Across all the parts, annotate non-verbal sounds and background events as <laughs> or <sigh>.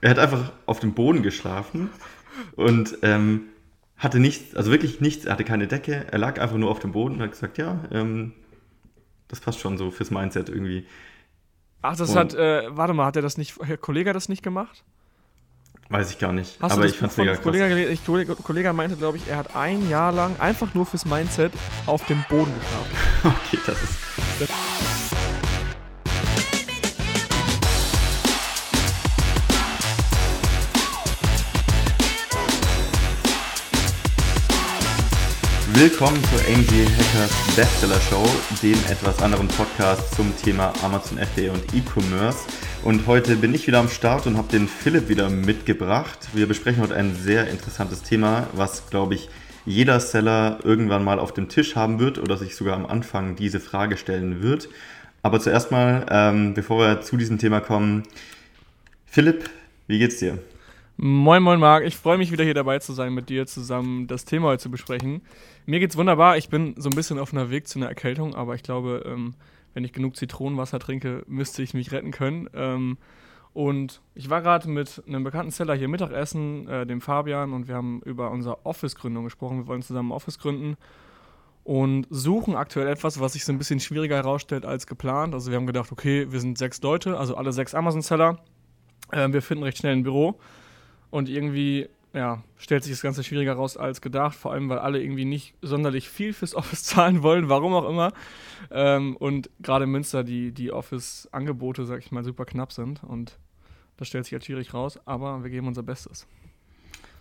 Er hat einfach auf dem Boden geschlafen und ähm, hatte nichts, also wirklich nichts, er hatte keine Decke, er lag einfach nur auf dem Boden und hat gesagt, ja, ähm, das passt schon so fürs Mindset irgendwie. Ach, das Und- hat, äh, warte mal, hat er das nicht, Herr Kollege das nicht gemacht? Weiß ich gar nicht. Hast aber du ich das fand's mega krass. Kollege? Ich, Kollege, Kollege meinte, glaube ich, er hat ein Jahr lang einfach nur fürs Mindset auf dem Boden geschlafen. <laughs> Okay, das ist. Willkommen zur AMG Hackers Bestseller Show, dem etwas anderen Podcast zum Thema Amazon FBA und E-Commerce. Und heute bin ich wieder am Start und habe den Philipp wieder mitgebracht. Wir besprechen heute ein sehr interessantes Thema, was, glaube ich, jeder Seller irgendwann mal auf dem Tisch haben wird oder sich sogar am Anfang diese Frage stellen wird. Aber zuerst mal, ähm, bevor wir zu diesem Thema kommen, Philipp, wie geht's dir? Moin, moin, Marc. Ich freue mich wieder hier dabei zu sein, mit dir zusammen das Thema heute zu besprechen. Mir geht's wunderbar. Ich bin so ein bisschen auf einer Weg zu einer Erkältung, aber ich glaube, ähm, wenn ich genug Zitronenwasser trinke, müsste ich mich retten können. Ähm, und ich war gerade mit einem bekannten Seller hier Mittagessen, äh, dem Fabian, und wir haben über unsere Office-Gründung gesprochen. Wir wollen zusammen Office gründen und suchen aktuell etwas, was sich so ein bisschen schwieriger herausstellt als geplant. Also wir haben gedacht, okay, wir sind sechs Leute, also alle sechs Amazon-Seller. Äh, wir finden recht schnell ein Büro. Und irgendwie, ja, stellt sich das Ganze schwieriger raus als gedacht, vor allem weil alle irgendwie nicht sonderlich viel fürs <laughs> Office zahlen wollen, warum auch immer. Ähm, und gerade in Münster die, die Office-Angebote, sag ich mal, super knapp sind. Und das stellt sich halt schwierig raus, aber wir geben unser Bestes.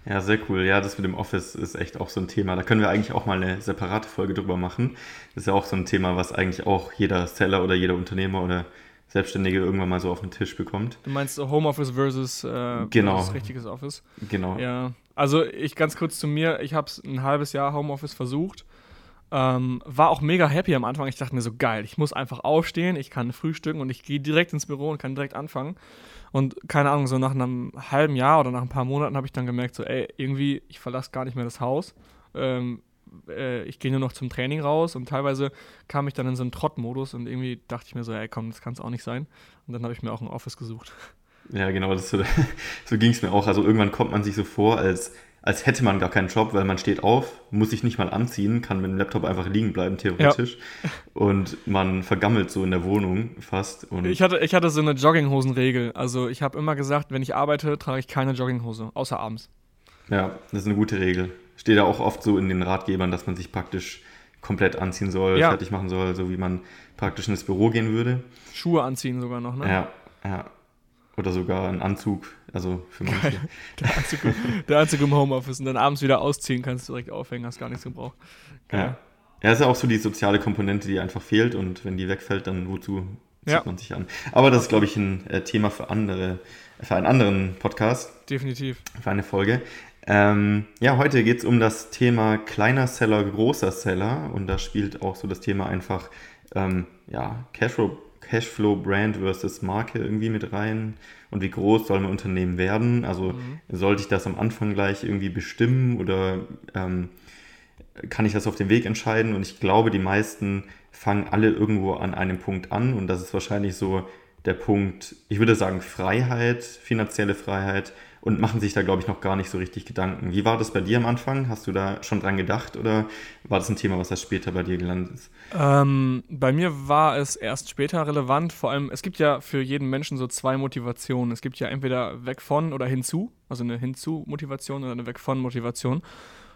Ja, sehr cool. Ja, das mit dem Office ist echt auch so ein Thema. Da können wir eigentlich auch mal eine separate Folge drüber machen. Das ist ja auch so ein Thema, was eigentlich auch jeder Seller oder jeder Unternehmer oder Selbstständige irgendwann mal so auf den Tisch bekommt. Du meinst Homeoffice versus, äh, Genau. versus richtiges Office? Genau. Ja, also ich ganz kurz zu mir, ich habe es ein halbes Jahr Homeoffice versucht. Ähm, war auch mega happy am Anfang. Ich dachte mir so, geil, ich muss einfach aufstehen, ich kann frühstücken und ich gehe direkt ins Büro und kann direkt anfangen. Und keine Ahnung, so nach einem halben Jahr oder nach ein paar Monaten habe ich dann gemerkt, so, ey, irgendwie, ich verlasse gar nicht mehr das Haus. Ähm, äh, ich gehe nur noch zum Training raus und teilweise kam ich dann in so einen Trottmodus und irgendwie dachte ich mir so, ey, komm, das kann es auch nicht sein. Und dann habe ich mir auch ein Office gesucht. Ja, genau, das <laughs> so, so ging es mir auch. Also irgendwann kommt man sich so vor, als, als hätte man gar keinen Job, weil man steht auf, muss sich nicht mal anziehen, kann mit dem Laptop einfach liegen bleiben, theoretisch. Und man vergammelt so in der Wohnung fast. Ich hatte, ich hatte so eine Jogginghosenregel. Also ich habe immer gesagt, wenn ich arbeite, trage ich keine Jogginghose, außer abends. ja, das ist eine gute Regel. Steht ja auch oft so in den Ratgebern, dass man sich praktisch komplett anziehen soll, Ja. fertig machen soll, so wie man praktisch ins Büro gehen würde. Schuhe anziehen sogar noch, ne? Ja, ja. Oder sogar einen Anzug, also für manche. <laughs> Der, Anzug, der Anzug im Homeoffice und dann abends wieder ausziehen, kannst du direkt aufhängen, hast gar nichts gebraucht. Ja. Ja, ist ja auch so die soziale Komponente, die einfach fehlt und wenn die wegfällt, dann wozu zieht Ja. man sich an? Aber das ist, glaube ich, ein äh, Thema für andere, für einen anderen Podcast, Definitiv. für eine Folge. Ähm, ja, heute geht es um das Thema kleiner Seller, großer Seller und da spielt auch so das Thema einfach ähm, ja, Cashflow, Cashflow Brand versus Marke irgendwie mit rein und wie groß soll mein Unternehmen werden? Also sollte ich das am Anfang gleich irgendwie bestimmen oder ähm, kann ich das auf dem Weg entscheiden? Und ich glaube, die meisten fangen alle irgendwo an einem Punkt an und das ist wahrscheinlich so der Punkt, ich würde sagen Freiheit, finanzielle Freiheit und machen sich da, glaube ich, noch gar nicht so richtig Gedanken. Wie war das bei dir am Anfang? Hast du da schon dran gedacht oder war das ein Thema, was erst später bei dir gelandet ist? Ähm, bei mir war es erst später relevant. Vor allem, es gibt ja für jeden Menschen so zwei Motivationen. Es gibt ja entweder weg von oder hinzu, also eine Hinzu-Motivation oder eine weg von Motivation.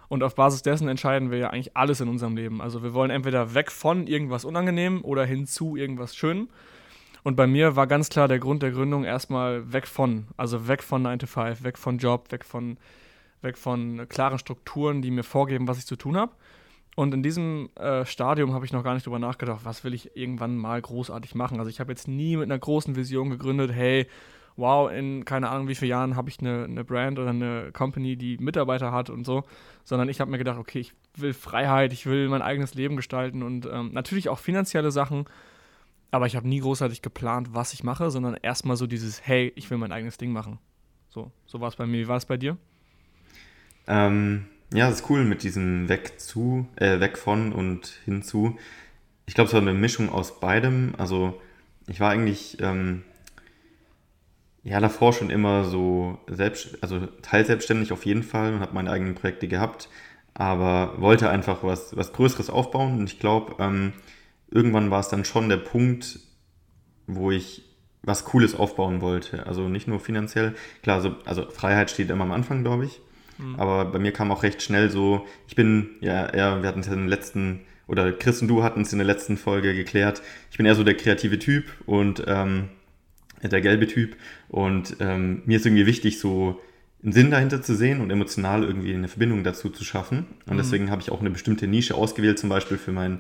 Und auf Basis dessen entscheiden wir ja eigentlich alles in unserem Leben. Also wir wollen entweder weg von irgendwas Unangenehm oder hinzu irgendwas Schönem. Und bei mir war ganz klar der Grund der Gründung erstmal weg von, also weg von 9 to 5, weg von Job, weg von, weg von klaren Strukturen, die mir vorgeben, was ich zu tun habe. Und in diesem äh, Stadium habe ich noch gar nicht drüber nachgedacht, was will ich irgendwann mal großartig machen. Also ich habe jetzt nie mit einer großen Vision gegründet, hey, wow, in keine Ahnung wie vielen Jahren habe ich eine, eine Brand oder eine Company, die Mitarbeiter hat und so, sondern ich habe mir gedacht, okay, ich will Freiheit, ich will mein eigenes Leben gestalten und ähm, natürlich auch finanzielle Sachen, aber ich habe nie großartig geplant, was ich mache, sondern erstmal so dieses, hey, ich will mein eigenes Ding machen. So, so war es bei mir. Wie war es bei dir? Ähm, ja, das ist cool mit diesem Weg zu, äh, weg von und hinzu. Ich glaube, es war eine Mischung aus beidem. Also ich war eigentlich ähm, Ja, davor schon immer so selbst, also teilselbstständig auf jeden Fall und habe meine eigenen Projekte gehabt, aber wollte einfach was, was Größeres aufbauen und ich glaube, ähm, irgendwann war es dann schon der Punkt, wo ich was Cooles aufbauen wollte. Also nicht nur finanziell, klar, so, also Freiheit steht immer am Anfang, glaube ich. Mhm. Aber bei mir kam auch recht schnell so, ich bin, ja, eher, wir hatten es ja in den letzten, oder Chris und du hatten es in der letzten Folge geklärt, ich bin eher so der kreative Typ und ähm, der gelbe Typ. Und ähm, mir ist irgendwie wichtig, so einen Sinn dahinter zu sehen und emotional irgendwie eine Verbindung dazu zu schaffen. Und mhm. deswegen habe ich auch eine bestimmte Nische ausgewählt, zum Beispiel für mein,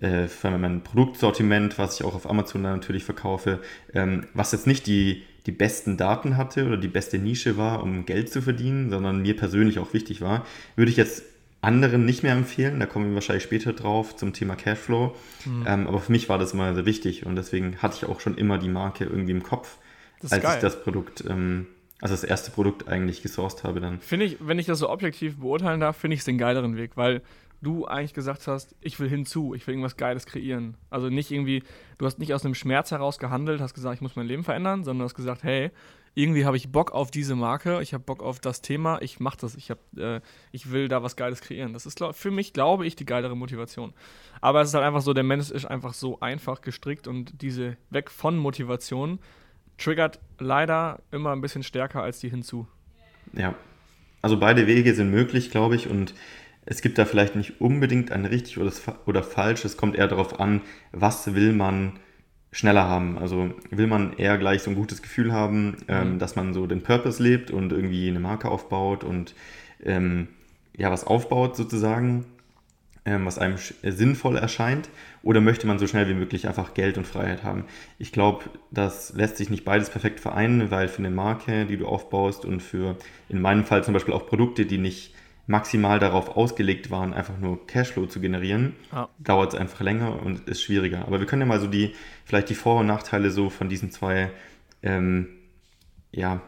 äh, für mein Produktsortiment, was ich auch auf Amazon natürlich verkaufe, ähm, was jetzt nicht die, die besten Daten hatte oder die beste Nische war, um Geld zu verdienen, sondern mir persönlich auch wichtig war, würde ich jetzt anderen nicht mehr empfehlen. Da kommen wir wahrscheinlich später drauf zum Thema Cashflow. Mhm. Ähm, aber für mich war das immer sehr wichtig und deswegen hatte ich auch schon immer die Marke irgendwie im Kopf, als geil. ich das Produkt ähm, also das erste Produkt eigentlich gesourced habe dann. Finde ich, wenn ich das so objektiv beurteilen darf, finde ich es den geileren Weg, weil du eigentlich gesagt hast, ich will hinzu, ich will irgendwas Geiles kreieren. Also nicht irgendwie, du hast nicht aus einem Schmerz heraus gehandelt, hast gesagt, ich muss mein Leben verändern, sondern hast gesagt, hey, irgendwie habe ich Bock auf diese Marke, ich habe Bock auf das Thema, ich mache das, ich, hab, äh, ich will da was Geiles kreieren. Das ist für mich, glaube ich, die geilere Motivation. Aber es ist halt einfach so, der Mensch ist einfach so einfach gestrickt und diese weg von Motivation triggert leider immer ein bisschen stärker als die hinzu. Ja, also beide Wege sind möglich, glaube ich, und es gibt da vielleicht nicht unbedingt ein richtig oder, oder falsch. Es kommt eher darauf an, was will man schneller haben. Also will man eher gleich so ein gutes Gefühl haben, ähm, mhm. dass man so den Purpose lebt und irgendwie eine Marke aufbaut und ähm, ja, was aufbaut sozusagen ähm, was einem äh, sinnvoll erscheint, oder möchte man so schnell wie möglich einfach Geld und Freiheit haben? Ich glaube, das lässt sich nicht beides perfekt vereinen, weil für eine Marke, die du aufbaust und für in meinem Fall zum Beispiel auch Produkte, die nicht maximal darauf ausgelegt waren, einfach nur Cashflow zu generieren, ja. dauert es einfach länger und ist schwieriger. Aber wir können ja mal so die, vielleicht die Vor- und Nachteile so von diesen zwei ähm, ja,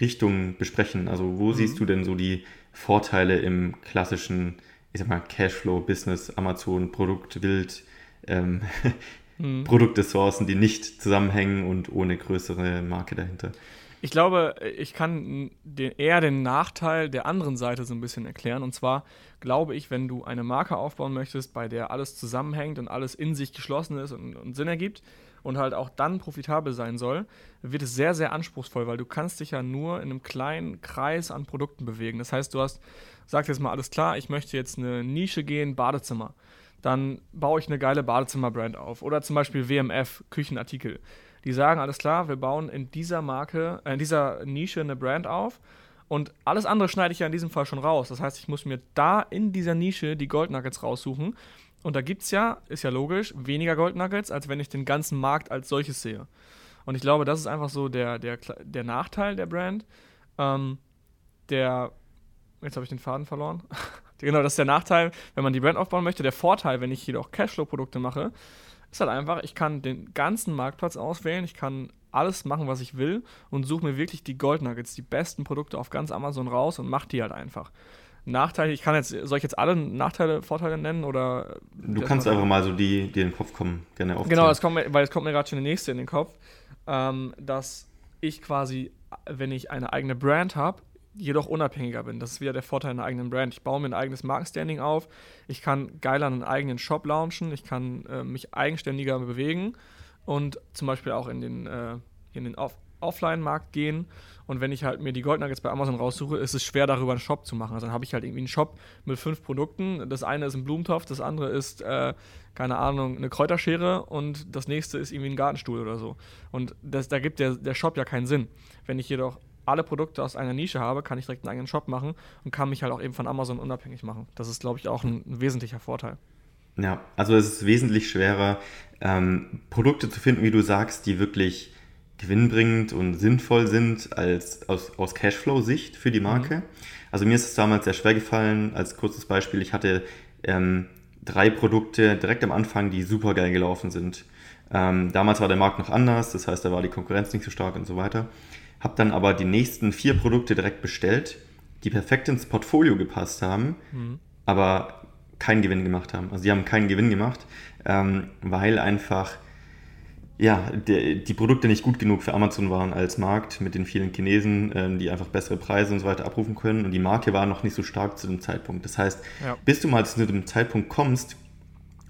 Richtungen besprechen. Also wo mhm. siehst du denn so die Vorteile im klassischen ich sag mal, Cashflow, Business, Amazon, Produkt, Wild, ähm, <laughs> mhm. Produktressourcen, die nicht zusammenhängen und ohne größere Marke dahinter. Ich glaube, ich kann den, eher den Nachteil der anderen Seite so ein bisschen erklären. Und zwar glaube ich, wenn du eine Marke aufbauen möchtest, bei der alles zusammenhängt und alles in sich geschlossen ist und, und Sinn ergibt und halt auch dann profitabel sein soll, wird es sehr, sehr anspruchsvoll, weil du kannst dich ja nur in einem kleinen Kreis an Produkten bewegen. Das heißt, du hast sagt jetzt mal alles klar, ich möchte jetzt eine Nische gehen, Badezimmer. Dann baue ich eine geile Badezimmer-Brand auf. Oder zum Beispiel WMF, Küchenartikel. Die sagen, alles klar, wir bauen in dieser Marke, äh, in dieser Nische eine Brand auf. Und alles andere schneide ich ja in diesem Fall schon raus. Das heißt, ich muss mir da in dieser Nische die Goldnuggets raussuchen. Und da gibt es ja, ist ja logisch, weniger Goldnuggets, als wenn ich den ganzen Markt als solches sehe. Und ich glaube, das ist einfach so der, der, der Nachteil der Brand. Ähm, der Jetzt habe ich den Faden verloren. <laughs> genau, das ist der Nachteil, wenn man die Brand aufbauen möchte. Der Vorteil, wenn ich jedoch Cashflow-Produkte mache, ist halt einfach, ich kann den ganzen Marktplatz auswählen, ich kann alles machen, was ich will und suche mir wirklich die Gold Nuggets, die besten Produkte auf ganz Amazon raus und mache die halt einfach. Nachteile, ich kann jetzt, soll ich jetzt alle Nachteile, Vorteile nennen oder? Du kannst einfach mal so die, die in den Kopf kommen, gerne aufzählen. Genau, das kommt, weil es kommt mir gerade schon der nächste in den Kopf, ähm, dass ich quasi, wenn ich eine eigene Brand habe, jedoch unabhängiger bin. Das ist wieder der Vorteil einer eigenen Brand. Ich baue mir ein eigenes Markenstanding auf, ich kann geiler einen eigenen Shop launchen, ich kann äh, mich eigenständiger bewegen und zum Beispiel auch in den, äh, den Off Offline-Markt gehen. Und wenn ich halt mir die Goldnuggets bei Amazon raussuche, ist es schwer, darüber einen Shop zu machen. Also dann habe ich halt irgendwie einen Shop mit fünf Produkten. Das eine ist ein Blumentopf, das andere ist, äh, keine Ahnung, eine Kräuterschere und das nächste ist irgendwie ein Gartenstuhl oder so. Und das, da gibt der, der Shop ja keinen Sinn. Wenn ich jedoch alle Produkte aus einer Nische habe, kann ich direkt einen eigenen Shop machen und kann mich halt auch eben von Amazon unabhängig machen. Das ist, glaube ich, auch ein, ein, wesentlicher Vorteil. Ja, also es ist wesentlich schwerer, ähm, Produkte zu finden, wie du sagst, die wirklich gewinnbringend und sinnvoll sind als aus, aus Cashflow-Sicht für die Marke. Mhm. Also mir ist es damals sehr schwer gefallen, als kurzes Beispiel, ich hatte ähm, drei Produkte direkt am Anfang, die super geil gelaufen sind. Ähm, damals war der Markt noch anders, das heißt, da war die Konkurrenz nicht so stark und so weiter habe dann aber die nächsten vier Produkte direkt bestellt, die perfekt ins Portfolio gepasst haben, mhm. aber keinen Gewinn gemacht haben. Also die haben keinen Gewinn gemacht, ähm, weil einfach ja, die, die, Produkte nicht gut genug für Amazon waren als Markt mit den vielen Chinesen, ähm, die einfach bessere Preise und so weiter abrufen können. Und die Marke war noch nicht so stark zu dem Zeitpunkt. Das heißt, ja. bis du mal zu dem Zeitpunkt kommst,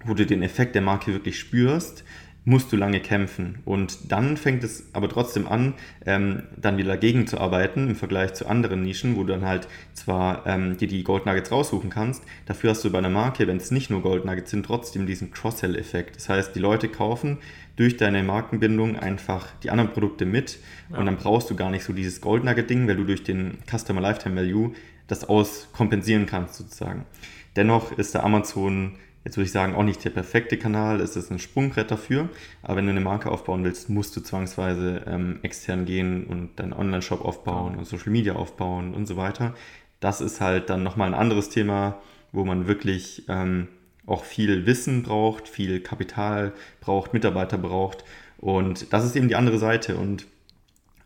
wo du den Effekt der Marke wirklich spürst, musst du lange kämpfen. Und dann fängt es aber trotzdem an, ähm, dann wieder dagegen zu arbeiten im Vergleich zu anderen Nischen, wo du dann halt zwar ähm, dir die Gold Nuggets raussuchen kannst, dafür hast du bei einer Marke, wenn es nicht nur Gold Nuggets sind, trotzdem diesen Cross-Sell-Effekt. Das heißt, die Leute kaufen durch deine Markenbindung einfach die anderen Produkte mit ja. und dann brauchst du gar nicht so dieses Gold Nugget-Ding, weil du durch den Customer Lifetime Value das auskompensieren kannst sozusagen. Dennoch ist der Amazon jetzt würde ich sagen, auch nicht der perfekte Kanal, es ist ein Sprungbrett dafür, aber wenn du eine Marke aufbauen willst, musst du zwangsweise ähm, extern gehen und deinen Online-Shop aufbauen und Social Media aufbauen und so weiter. Das ist halt dann nochmal ein anderes Thema, wo man wirklich ähm, auch viel Wissen braucht, viel Kapital braucht, Mitarbeiter braucht. Und das ist eben die andere Seite. Und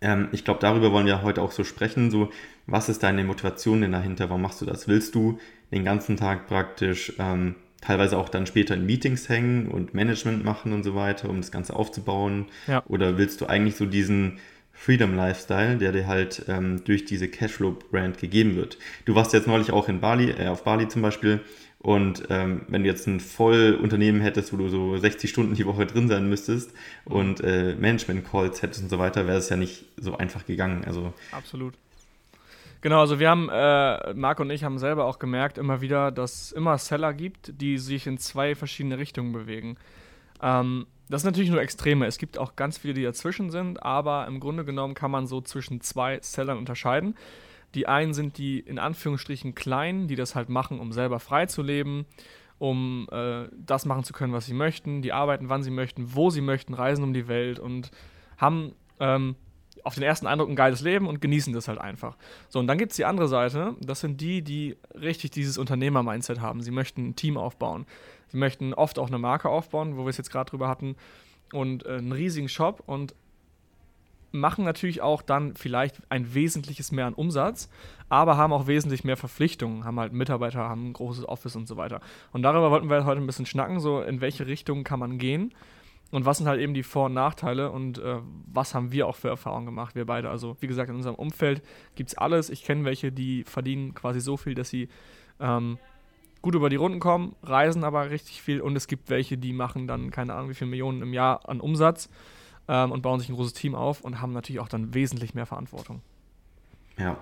ähm, ich glaube, darüber wollen wir heute auch so sprechen, so was ist deine Motivation denn dahinter, warum machst du das? Willst du den ganzen Tag praktisch ähm, teilweise auch dann später in Meetings hängen und Management machen und so weiter, um das Ganze aufzubauen? Ja. Oder willst du eigentlich so diesen Freedom Lifestyle, der dir halt ähm, durch diese Cashflow-Brand gegeben wird? Du warst jetzt neulich auch in Bali, äh, auf Bali zum Beispiel. Und ähm, wenn du jetzt ein Vollunternehmen hättest, wo du so 60 Stunden die Woche drin sein müsstest mhm. und äh, Management-Calls hättest und so weiter, wäre es ja nicht so einfach gegangen. Also Absolut. Genau, also wir haben, äh, Marc und ich haben selber auch gemerkt immer wieder, dass es immer Seller gibt, die sich in zwei verschiedene Richtungen bewegen. Ähm, das sind natürlich nur Extreme. Es gibt auch ganz viele, die dazwischen sind, aber im Grunde genommen kann man so zwischen zwei Sellern unterscheiden. Die einen sind die in Anführungsstrichen kleinen, die das halt machen, um selber frei zu leben, um äh, das machen zu können, was sie möchten. Die arbeiten, wann sie möchten, wo sie möchten, reisen um die Welt und haben ähm, auf den ersten Eindruck ein geiles Leben und genießen das halt einfach. So, und dann gibt es die andere Seite, das sind die, die richtig dieses Unternehmer-Mindset haben. Sie möchten ein Team aufbauen. Sie möchten oft auch eine Marke aufbauen, wo wir es jetzt gerade drüber hatten, und äh, einen riesigen Shop und machen natürlich auch dann vielleicht ein wesentliches mehr an Umsatz, aber haben auch wesentlich mehr Verpflichtungen, haben halt Mitarbeiter, haben ein großes Office und so weiter. Und darüber wollten wir heute ein bisschen schnacken, so in welche Richtung kann man gehen und was sind halt eben die Vor- und Nachteile und äh, was haben wir auch für Erfahrungen gemacht, wir beide. Also, wie gesagt, in unserem Umfeld gibt es alles. Ich kenne welche, die verdienen quasi so viel, dass sie ähm, gut über die Runden kommen, reisen aber richtig viel. Und es gibt welche, die machen dann keine Ahnung, wie viele Millionen im Jahr an Umsatz ähm, und bauen sich ein großes Team auf und haben natürlich auch dann wesentlich mehr Verantwortung. Ja,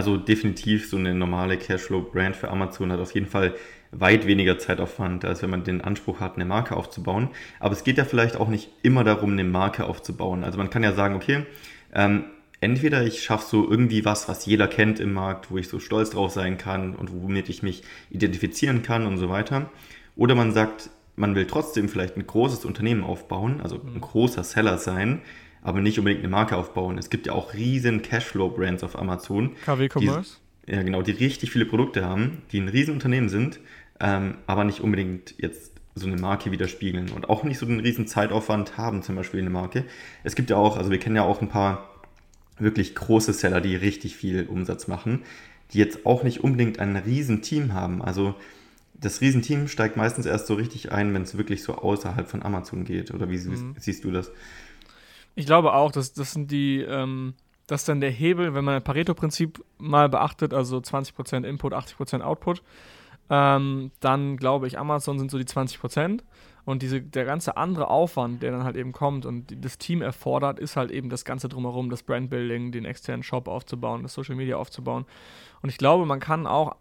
also definitiv so eine normale Cashflow-Brand für Amazon hat auf jeden Fall weit weniger Zeitaufwand, als wenn man den Anspruch hat, eine Marke aufzubauen. Aber es geht ja vielleicht auch nicht immer darum, eine Marke aufzubauen. Also man kann ja sagen, okay, ähm, entweder ich schaffe so irgendwie was, was jeder kennt im Markt, wo ich so stolz drauf sein kann und womit ich mich identifizieren kann und so weiter. Oder man sagt, man will trotzdem vielleicht ein großes Unternehmen aufbauen, also ein großer Seller sein, aber nicht unbedingt eine Marke aufbauen. Es gibt ja auch riesen Cashflow-Brands auf Amazon. KW Commerce? Die, ja, genau, die richtig viele Produkte haben, die ein riesen Unternehmen sind, ähm, aber nicht unbedingt jetzt so eine Marke widerspiegeln und auch nicht so einen riesen Zeitaufwand haben, zum Beispiel eine Marke. Es gibt ja auch, also wir kennen ja auch ein paar wirklich große Seller, die richtig viel Umsatz machen, die jetzt auch nicht unbedingt ein riesen Team haben. Also das Riesenteam steigt meistens erst so richtig ein, wenn es wirklich so außerhalb von Amazon geht. Oder wie mhm. siehst du das? Ich glaube auch, dass das sind die, ähm, das ist dann der Hebel, wenn man das Pareto-Prinzip mal beachtet, also 20% Input, 80% Output, ähm, dann glaube ich, Amazon sind so die 20%. Und diese, der ganze andere Aufwand, der dann halt eben kommt und das Team erfordert, ist halt eben das Ganze drumherum, das Brandbuilding, den externen Shop aufzubauen, das Social Media aufzubauen. Und ich glaube, man kann auch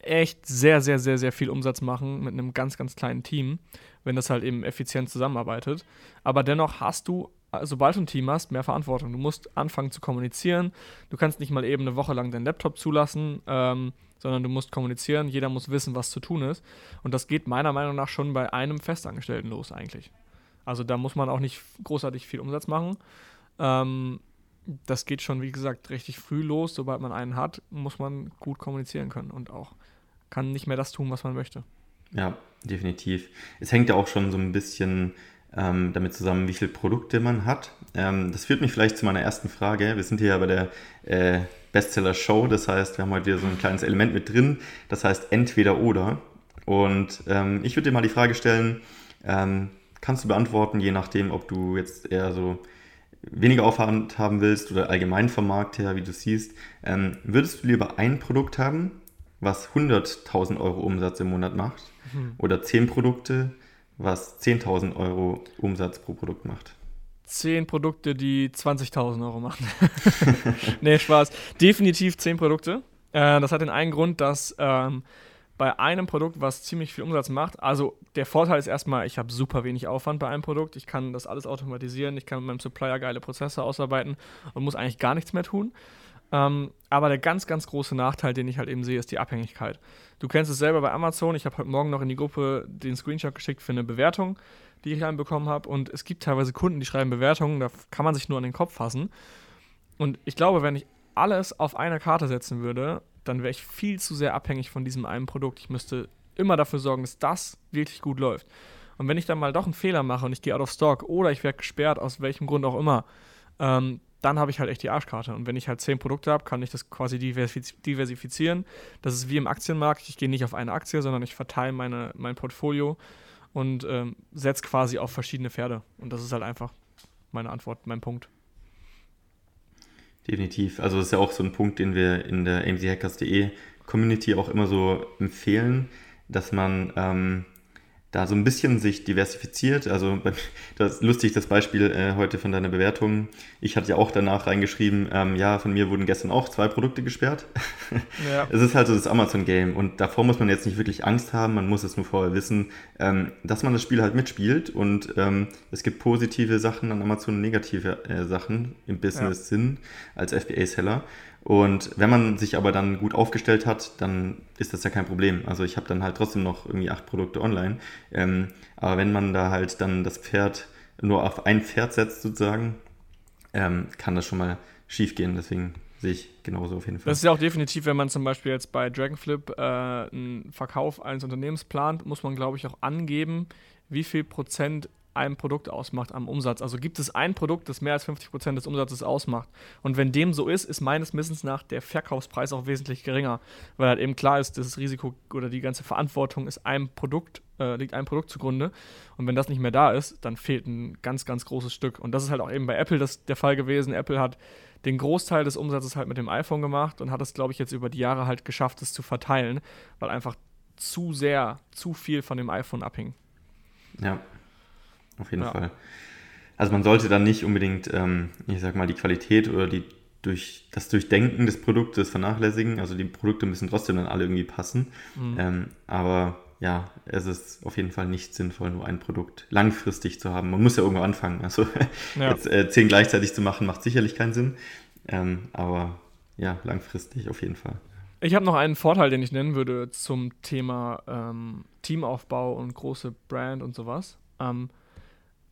echt sehr, sehr, sehr, sehr viel Umsatz machen mit einem ganz, ganz kleinen Team, wenn das halt eben effizient zusammenarbeitet. Aber dennoch hast du sobald du ein Team hast, mehr Verantwortung. Du musst anfangen zu kommunizieren. Du kannst nicht mal eben eine Woche lang deinen Laptop zulassen, ähm, sondern du musst kommunizieren. Jeder muss wissen, was zu tun ist. Und das geht meiner Meinung nach schon bei einem Festangestellten los eigentlich. Also da muss man auch nicht großartig viel Umsatz machen. Ähm, das geht schon, wie gesagt, richtig früh los. Sobald man einen hat, muss man gut kommunizieren können und auch kann nicht mehr das tun, was man möchte. Ja, definitiv. Es hängt ja auch schon so ein bisschen ähm, damit zusammen, wie viele Produkte man hat. Ähm, das führt mich vielleicht zu meiner ersten Frage. Wir sind hier ja bei der äh, Bestseller-Show, das heißt, wir haben heute wieder so ein kleines Element mit drin, das heißt entweder oder. Und ähm, ich würde dir mal die Frage stellen, ähm, kannst du beantworten, je nachdem, ob du jetzt eher so weniger Aufwand haben willst oder allgemein vom Markt her, wie du siehst. Ähm, würdest du lieber ein Produkt haben, was 100.000 Euro Umsatz im Monat macht mhm. oder 10 Produkte, was 10.000 Euro Umsatz pro Produkt macht? 10 Produkte, die 20.000 Euro machen. <laughs> nee, Spaß. Definitiv 10 Produkte. Äh, das hat den einen Grund, dass ähm, bei einem Produkt, was ziemlich viel Umsatz macht, also der Vorteil ist erstmal, ich habe super wenig Aufwand bei einem Produkt. Ich kann das alles automatisieren, ich kann mit meinem Supplier geile Prozesse ausarbeiten und muss eigentlich gar nichts mehr tun. Ähm, aber der ganz, ganz große Nachteil, den ich halt eben sehe, ist die Abhängigkeit. Du kennst es selber bei Amazon. Ich habe heute Morgen noch in die Gruppe den Screenshot geschickt für eine Bewertung, die ich reinbekommen habe. Und es gibt teilweise Kunden, die schreiben Bewertungen, da kann man sich nur an den Kopf fassen. Und ich glaube, wenn ich alles auf eine Karte setzen würde, dann wäre ich viel zu sehr abhängig von diesem einen Produkt. Ich müsste immer dafür sorgen, dass das wirklich gut läuft. Und wenn ich dann mal doch einen Fehler mache und ich gehe out of stock oder ich werde gesperrt, aus welchem Grund auch immer, ähm, dann habe ich halt echt die Arschkarte. Und wenn ich halt zehn Produkte habe, kann ich das quasi diversifizieren. Das ist wie im Aktienmarkt. Ich gehe nicht auf eine Aktie, sondern ich verteile meine, mein Portfolio und ähm, setze quasi auf verschiedene Pferde. Und das ist halt einfach meine Antwort, mein Punkt. Definitiv. Also das ist ja auch so ein Punkt, den wir in der amchackers.de Community auch immer so empfehlen, dass man ähm, da so ein bisschen sich diversifiziert. Also das ist lustig, das Beispiel äh, heute von deiner Bewertung. Ich hatte ja auch danach reingeschrieben, ähm, ja, von mir wurden gestern auch zwei Produkte gesperrt. <laughs> Ja. es ist halt so das Amazon-Game und davor muss man jetzt nicht wirklich Angst haben, man muss es nur vorher wissen, ähm, dass man das Spiel halt mitspielt und ähm, es gibt positive Sachen an Amazon und negative äh, Sachen im Business-Sinn ja. als FBA-Seller. Und wenn man sich aber dann gut aufgestellt hat, dann ist das ja kein Problem. Also ich habe dann halt trotzdem noch irgendwie acht Produkte online. Ähm, aber wenn man da halt dann das Pferd nur auf ein Pferd setzt sozusagen, ähm, kann das schon mal schief gehen. Deswegen sehe ich genauso auf jeden Fall. Das ist ja auch definitiv, wenn man zum Beispiel jetzt bei Dragonflip äh, einen Verkauf eines Unternehmens plant, muss man, glaube ich, auch angeben, wie viel Prozent ein Produkt ausmacht am Umsatz. Also gibt es ein Produkt, das mehr als 50 Prozent des Umsatzes ausmacht. Und wenn dem so ist, ist meines Wissens nach der Verkaufspreis auch wesentlich geringer, weil halt eben klar ist, das Risiko oder die ganze Verantwortung ist einem Produkt, äh, liegt einem Produkt zugrunde. Und wenn das nicht mehr da ist, dann fehlt ein ganz, ganz großes Stück. Und das ist halt auch eben bei Apple das, der Fall gewesen. Apple hat den Großteil des Umsatzes halt mit dem iPhone gemacht und hat es, glaube ich, jetzt über die Jahre halt geschafft, es zu verteilen, weil einfach zu sehr, zu viel von dem iPhone abhing. Ja, auf jeden ja. Fall. Also man sollte dann nicht unbedingt, ähm, ich sag mal, die Qualität oder die durch das Durchdenken des Produktes vernachlässigen. Also die Produkte müssen trotzdem dann alle irgendwie passen. Mhm. Ähm, aber ja, es ist auf jeden Fall nicht sinnvoll, nur ein Produkt langfristig zu haben. Man muss ja irgendwo anfangen. Also <laughs> ja. jetzt äh, zehn gleichzeitig zu machen, macht sicherlich keinen Sinn. Ähm, aber ja, langfristig auf jeden Fall. Ich habe noch einen Vorteil, den ich nennen würde zum Thema ähm, Teamaufbau und große Brand und sowas. Ähm,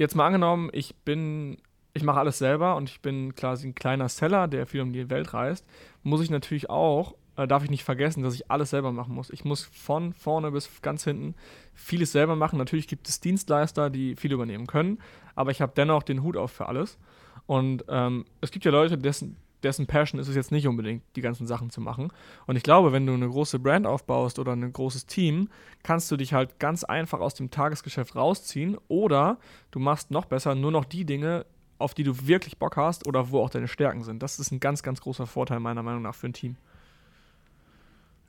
jetzt mal angenommen, ich bin, ich mache alles selber und ich bin quasi ein kleiner Seller, der viel um die Welt reist, muss ich natürlich auch, äh, darf ich nicht vergessen, dass ich alles selber machen muss. Ich muss von vorne bis ganz hinten vieles selber machen. Natürlich gibt es Dienstleister, die viel übernehmen können, aber ich habe dennoch den Hut auf für alles. Und ähm, es gibt ja Leute, dessen, dessen Passion ist es jetzt nicht unbedingt, die ganzen Sachen zu machen. Und ich glaube, wenn du eine große Brand aufbaust oder ein großes Team, kannst du dich halt ganz einfach aus dem Tagesgeschäft rausziehen oder du machst noch besser nur noch die Dinge, auf die du wirklich Bock hast oder wo auch deine Stärken sind. Das ist ein ganz, ganz großer Vorteil meiner Meinung nach für ein Team.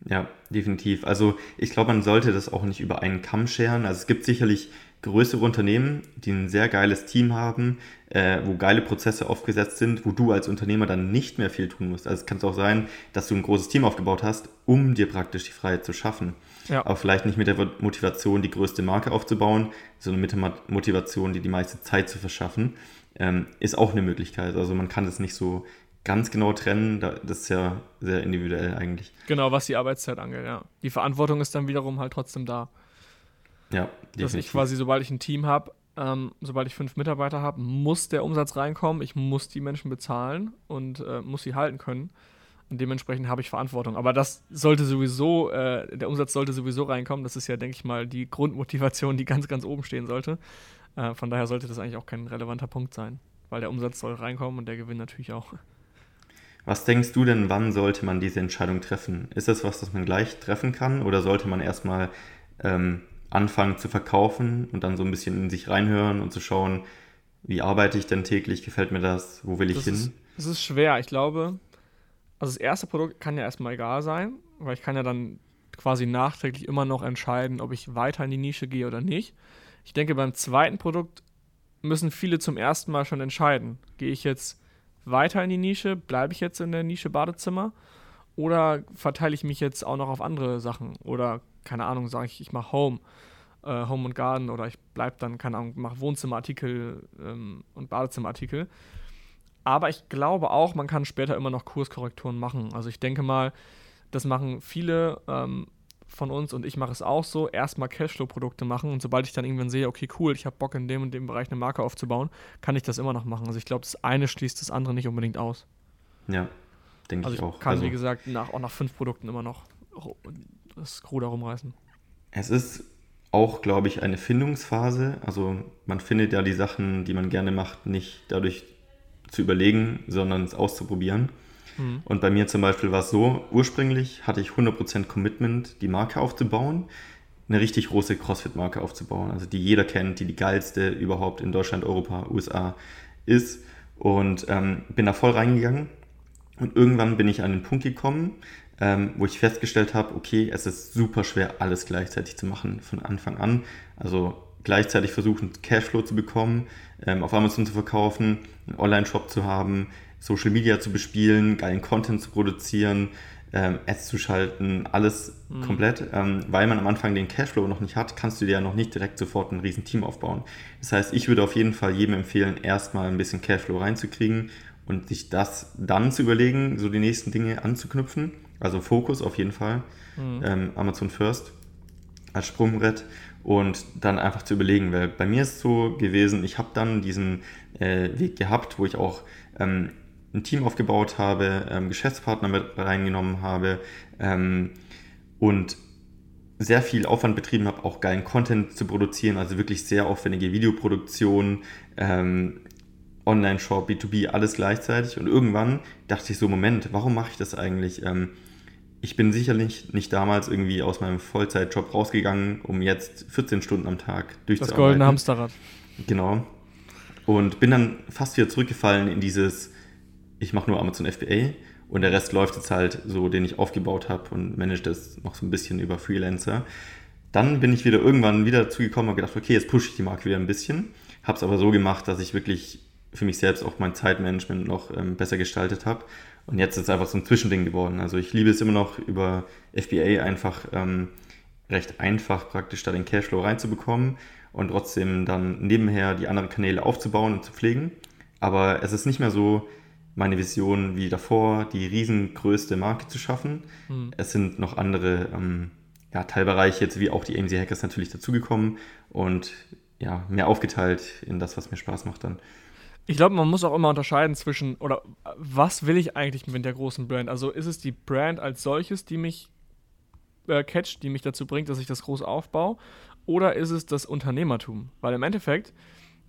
Ja, definitiv. Also ich glaube, man sollte das auch nicht über einen Kamm scheren. Also es gibt sicherlich größere Unternehmen, die ein sehr geiles Team haben, äh, wo geile Prozesse aufgesetzt sind, wo du als Unternehmer dann nicht mehr viel tun musst. Also es kann auch sein, dass du ein großes Team aufgebaut hast, um dir praktisch die Freiheit zu schaffen. Ja. Aber vielleicht nicht mit der Motivation, die größte Marke aufzubauen, sondern mit der Motivation, die die meiste Zeit zu verschaffen, ähm, ist auch eine Möglichkeit. Also man kann das nicht so ganz genau trennen. Das ist ja sehr individuell eigentlich. Genau, was die Arbeitszeit angeht, ja. Die Verantwortung ist dann wiederum halt trotzdem da. Ja, definitiv. Dass ich quasi, sobald ich ein Team habe, ähm, sobald ich fünf Mitarbeiter habe, muss der Umsatz reinkommen, ich muss die Menschen bezahlen und äh, muss sie halten können. Und dementsprechend habe ich Verantwortung. Aber das sollte sowieso, äh, der Umsatz sollte sowieso reinkommen. Das ist ja, denke ich mal, die Grundmotivation, die ganz, ganz oben stehen sollte. Äh, von daher sollte das eigentlich auch kein relevanter Punkt sein, weil der Umsatz soll reinkommen und der Gewinn natürlich auch. Was denkst du denn, wann sollte man diese Entscheidung treffen? Ist das was, das man gleich treffen kann oder sollte man erstmal ähm, anfangen zu verkaufen und dann so ein bisschen in sich reinhören und zu schauen, wie arbeite ich denn täglich, gefällt mir das, wo will ich das hin? Ist, das ist schwer. Ich glaube, also das erste Produkt kann ja erstmal egal sein, weil ich kann ja dann quasi nachträglich immer noch entscheiden, ob ich weiter in die Nische gehe oder nicht. Ich denke, beim zweiten Produkt müssen viele zum ersten Mal schon entscheiden. Gehe ich jetzt weiter in die Nische, bleibe ich jetzt in der Nische Badezimmer oder verteile ich mich jetzt auch noch auf andere Sachen oder keine Ahnung, sage ich, ich mache Home, äh, Home und Garden oder ich bleibe dann, keine Ahnung, mache Wohnzimmerartikel ähm, und Badezimmerartikel. Aber ich glaube auch, man kann später immer noch Kurskorrekturen machen. Also ich denke mal, das machen viele ähm, von uns und ich mache es auch so, erstmal Cashflow-Produkte machen und sobald ich dann irgendwann sehe, okay, cool, ich habe Bock in dem und dem Bereich eine Marke aufzubauen, kann ich das immer noch machen. Also ich glaube, das eine schließt das andere nicht unbedingt aus. Ja, denke also ich auch. Kann, also wie gesagt, nach, auch nach fünf Produkten immer noch das Ruder rumreißen. Es ist auch, glaube ich, eine Findungsphase. Also man findet ja die Sachen, die man gerne macht, nicht dadurch zu überlegen, sondern es auszuprobieren. Mhm. Und bei mir zum Beispiel war es so, ursprünglich hatte ich 100% Commitment, die Marke aufzubauen, eine richtig große CrossFit-Marke aufzubauen, also die jeder kennt, die die geilste überhaupt in Deutschland, Europa, USA ist. Und ähm, bin da voll reingegangen. Und irgendwann bin ich an den Punkt gekommen, ähm, wo ich festgestellt habe, okay, es ist super schwer, alles gleichzeitig zu machen von Anfang an. Also gleichzeitig versuchen, Cashflow zu bekommen, ähm, auf Amazon zu verkaufen, einen Online-Shop zu haben, Social Media zu bespielen, geilen Content zu produzieren, ähm, Ads zu schalten, alles mhm. komplett. Ähm, weil man am Anfang den Cashflow noch nicht hat, kannst du dir ja noch nicht direkt sofort ein riesen Team aufbauen. Das heißt, ich würde auf jeden Fall jedem empfehlen, erstmal ein bisschen Cashflow reinzukriegen und sich das dann zu überlegen, so die nächsten Dinge anzuknüpfen. Also Fokus auf jeden Fall. Mhm. Ähm, Amazon First als Sprungbrett und dann einfach zu überlegen, weil bei mir ist es so gewesen, ich habe dann diesen äh, Weg gehabt, wo ich auch ähm, ein Team aufgebaut habe, ähm, Geschäftspartner mit reingenommen habe ähm, und sehr viel Aufwand betrieben habe, auch geilen Content zu produzieren, also wirklich sehr aufwendige Videoproduktion, ähm, Online-Shop, B2B, alles gleichzeitig. Und irgendwann dachte ich so, Moment, warum mache ich das eigentlich? Ähm, ich bin sicherlich nicht damals irgendwie aus meinem Vollzeitjob rausgegangen, um jetzt 14 Stunden am Tag durchzuarbeiten. Das goldene Hamsterrad. Genau. Und bin dann fast wieder zurückgefallen in dieses, ich mache nur Amazon FBA und der Rest läuft jetzt halt so, den ich aufgebaut habe und manage das noch so ein bisschen über Freelancer. Dann bin ich wieder irgendwann wieder dazu gekommen und gedacht, okay, jetzt pushe ich die Marke wieder ein bisschen. Habe es aber so gemacht, dass ich wirklich für mich selbst auch mein Zeitmanagement noch ähm, besser gestaltet habe. Und jetzt ist es einfach so ein Zwischending geworden. Also ich liebe es immer noch über FBA einfach ähm, recht einfach praktisch da den Cashflow reinzubekommen und trotzdem dann nebenher die anderen Kanäle aufzubauen und zu pflegen. Aber es ist nicht mehr so meine Vision wie davor, die riesengrößte Marke zu schaffen. Mhm. Es sind noch andere ähm, ja, Teilbereiche, jetzt wie auch die AMC Hackers natürlich dazugekommen und ja, mehr aufgeteilt in das, was mir Spaß macht dann. Ich glaube, man muss auch immer unterscheiden zwischen, oder was will ich eigentlich mit der großen Brand? Also ist es die Brand als solches, die mich äh, catcht, die mich dazu bringt, dass ich das groß aufbaue? Oder ist es das Unternehmertum? Weil im Endeffekt,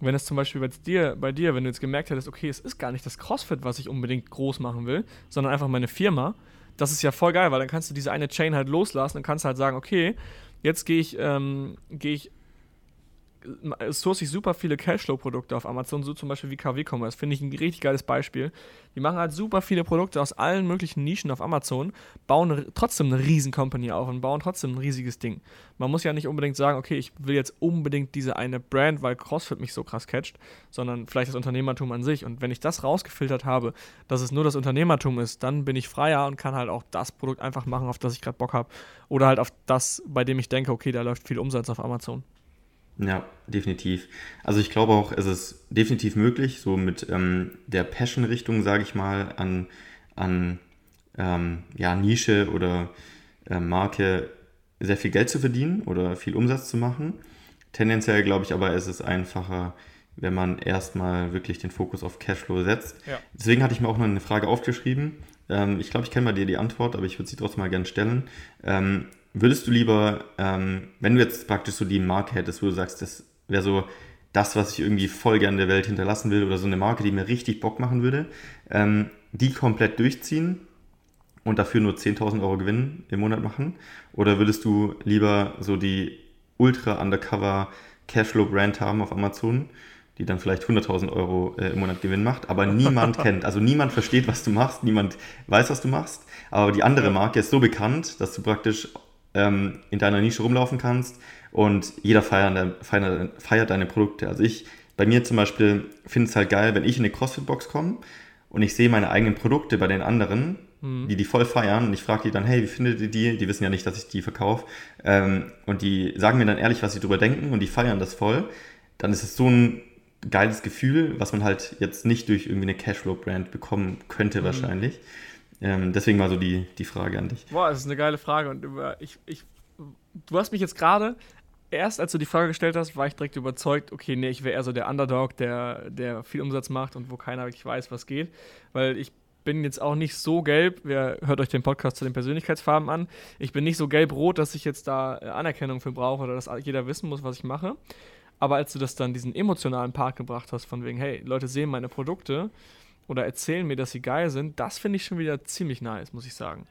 wenn es zum Beispiel bei dir, bei dir, wenn du jetzt gemerkt hättest, okay, es ist gar nicht das CrossFit, was ich unbedingt groß machen will, sondern einfach meine Firma, das ist ja voll geil, weil dann kannst du diese eine Chain halt loslassen und kannst halt sagen, okay, jetzt gehe ich, ähm, gehe ich source ich super viele Cashflow-Produkte auf Amazon, so zum Beispiel wie KW Commerce. Finde ich ein richtig geiles Beispiel. Die machen halt super viele Produkte aus allen möglichen Nischen auf Amazon, bauen trotzdem eine riesen Company auf und bauen trotzdem ein riesiges Ding. Man muss ja nicht unbedingt sagen, okay, ich will jetzt unbedingt diese eine Brand, weil CrossFit mich so krass catcht, sondern vielleicht das Unternehmertum an sich. Und wenn ich das rausgefiltert habe, dass es nur das Unternehmertum ist, dann bin ich freier und kann halt auch das Produkt einfach machen, auf das ich gerade Bock habe. Oder halt auf das, bei dem ich denke, okay, da läuft viel Umsatz auf Amazon. Ja, definitiv. Also ich glaube auch, es ist definitiv möglich, so mit ähm, der Passion-Richtung, sage ich mal, an, an ähm, ja, Nische oder äh, Marke sehr viel Geld zu verdienen oder viel Umsatz zu machen. Tendenziell glaube ich aber, ist es einfacher, wenn man erstmal wirklich den Fokus auf Cashflow setzt. Ja. Deswegen hatte ich mir auch noch eine Frage aufgeschrieben. Ähm, ich glaube, ich kenne mal dir die Antwort, aber ich würde sie trotzdem mal gerne stellen. Würdest du lieber, ähm, wenn du jetzt praktisch so die Marke hättest, wo du sagst, das wäre so das, was ich irgendwie voll gerne der Welt hinterlassen will oder so eine Marke, die mir richtig Bock machen würde, ähm, die komplett durchziehen und dafür nur 10.000 Euro Gewinn im Monat machen? Oder würdest du lieber so die ultra undercover Cashflow-Brand haben auf Amazon, die dann vielleicht 100.000 Euro äh, im Monat Gewinn macht, aber niemand <laughs> kennt, also niemand versteht, was du machst, niemand weiß, was du machst, aber die andere Marke ist so bekannt, dass du praktisch ähm, in deiner Nische rumlaufen kannst und jeder feiert, feiert, feiert deine Produkte. Also ich, bei mir zum Beispiel, finde es halt geil, wenn ich in eine CrossFit-Box komme und ich sehe meine eigenen Produkte bei den anderen, mhm. die die voll feiern und ich frage die dann, hey, wie findet ihr die? Die wissen ja nicht, dass ich die verkaufe ähm, und die sagen mir dann ehrlich, was sie darüber denken und die feiern das voll, dann ist es so ein geiles Gefühl, was man halt jetzt nicht durch irgendwie eine Cashflow-Brand bekommen könnte mhm. wahrscheinlich. Ähm, deswegen mal so die, die Frage an dich. Boah, das ist eine geile Frage und ich, ich, du hast mich jetzt gerade erst als du die Frage gestellt hast, war ich direkt überzeugt, okay, nee, ich wäre eher so der Underdog, der, der viel Umsatz macht und wo keiner wirklich weiß, was geht. Weil ich bin jetzt auch nicht so gelb, wer hört euch den Podcast zu den Persönlichkeitsfarben an, ich bin nicht so gelb-rot, dass ich jetzt da äh, Anerkennung für brauche oder dass jeder wissen muss, was ich mache. Aber als du das dann diesen emotionalen Part gebracht hast, von wegen, hey, Leute sehen meine Produkte oder erzählen mir, dass sie geil sind, das finde ich schon wieder ziemlich nice, muss ich sagen.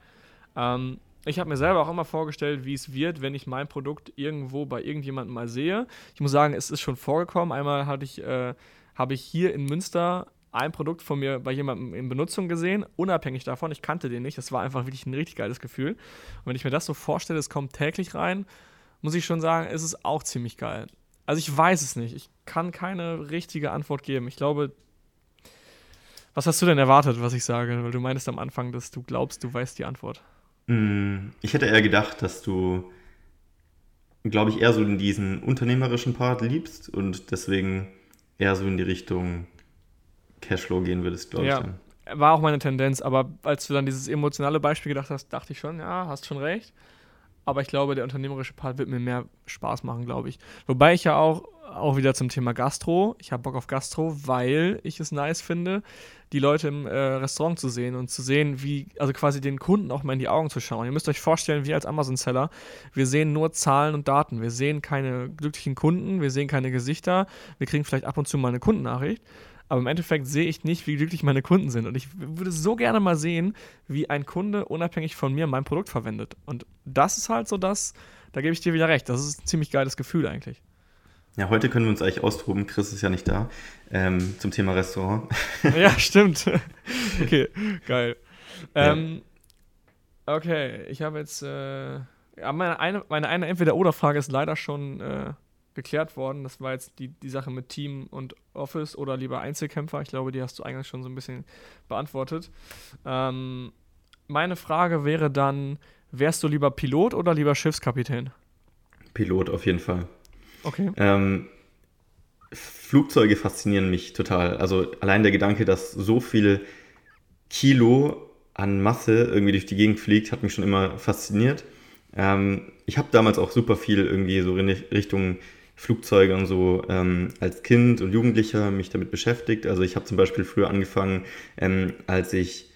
Ähm, ich habe mir selber auch immer vorgestellt, wie es wird, wenn ich mein Produkt irgendwo bei irgendjemandem mal sehe. Ich muss sagen, es ist schon vorgekommen. Einmal hatte ich, äh, habe ich hier in Münster ein Produkt von mir bei jemandem in Benutzung gesehen, unabhängig davon. Ich kannte den nicht. Das war einfach wirklich ein richtig geiles Gefühl. Und wenn ich mir das so vorstelle, es kommt täglich rein, muss ich schon sagen, ist es auch ziemlich geil. Also ich weiß es nicht. Ich kann keine richtige Antwort geben. Ich glaube, was hast du denn erwartet, was ich sage? Weil du meinst am Anfang, dass du glaubst, du weißt die Antwort. Mm, ich hätte eher gedacht, dass du, glaube ich, eher so in diesen unternehmerischen Part liebst und deswegen eher so in die Richtung Cashflow gehen würdest, glaube ja, ich. Dann. War auch meine Tendenz, aber als du dann dieses emotionale Beispiel gedacht hast, dachte ich schon, ja, hast schon recht. Aber ich glaube, der unternehmerische Part wird mir mehr Spaß machen, glaube ich. Wobei ich ja auch, auch wieder zum Thema Gastro, ich habe Bock auf Gastro, weil ich es nice finde, die Leute im äh, Restaurant zu sehen und zu sehen, wie, also quasi den Kunden auch mal in die Augen zu schauen. Ihr müsst euch vorstellen, wir als Amazon-Seller, wir sehen nur Zahlen und Daten. Wir sehen keine glücklichen Kunden, wir sehen keine Gesichter, wir kriegen vielleicht ab und zu mal eine Kundennachricht aber im Endeffekt sehe ich nicht, wie glücklich meine Kunden sind. Und ich würde so gerne mal sehen, wie ein Kunde unabhängig von mir mein Produkt verwendet. Und das ist halt so das, da gebe ich dir wieder recht. Das ist ein ziemlich geiles Gefühl eigentlich. Ja, heute können wir uns eigentlich austoben. Chris ist ja nicht da. Ähm, zum Thema Restaurant. <laughs> ja, stimmt. <laughs> okay, geil. Ähm, okay, ich habe jetzt. Äh, meine eine, meine eine Entweder-Oder-Frage ist leider schon äh, geklärt worden. Das war jetzt die, die Sache mit Team und Office oder lieber Einzelkämpfer. Ich glaube, die hast du eigentlich schon so ein bisschen beantwortet. Ähm, meine Frage wäre dann, wärst du lieber Pilot oder lieber Schiffskapitän? Pilot auf jeden Fall. Okay. Ähm, Flugzeuge faszinieren mich total. Also allein der Gedanke, dass so viel Kilo an Masse irgendwie durch die Gegend fliegt, hat mich schon immer fasziniert. Ähm, ich habe damals auch super viel irgendwie so in Richtung Flugzeuge und so ähm, als Kind und Jugendlicher mich damit beschäftigt. Also ich habe zum Beispiel früher angefangen, ähm, als ich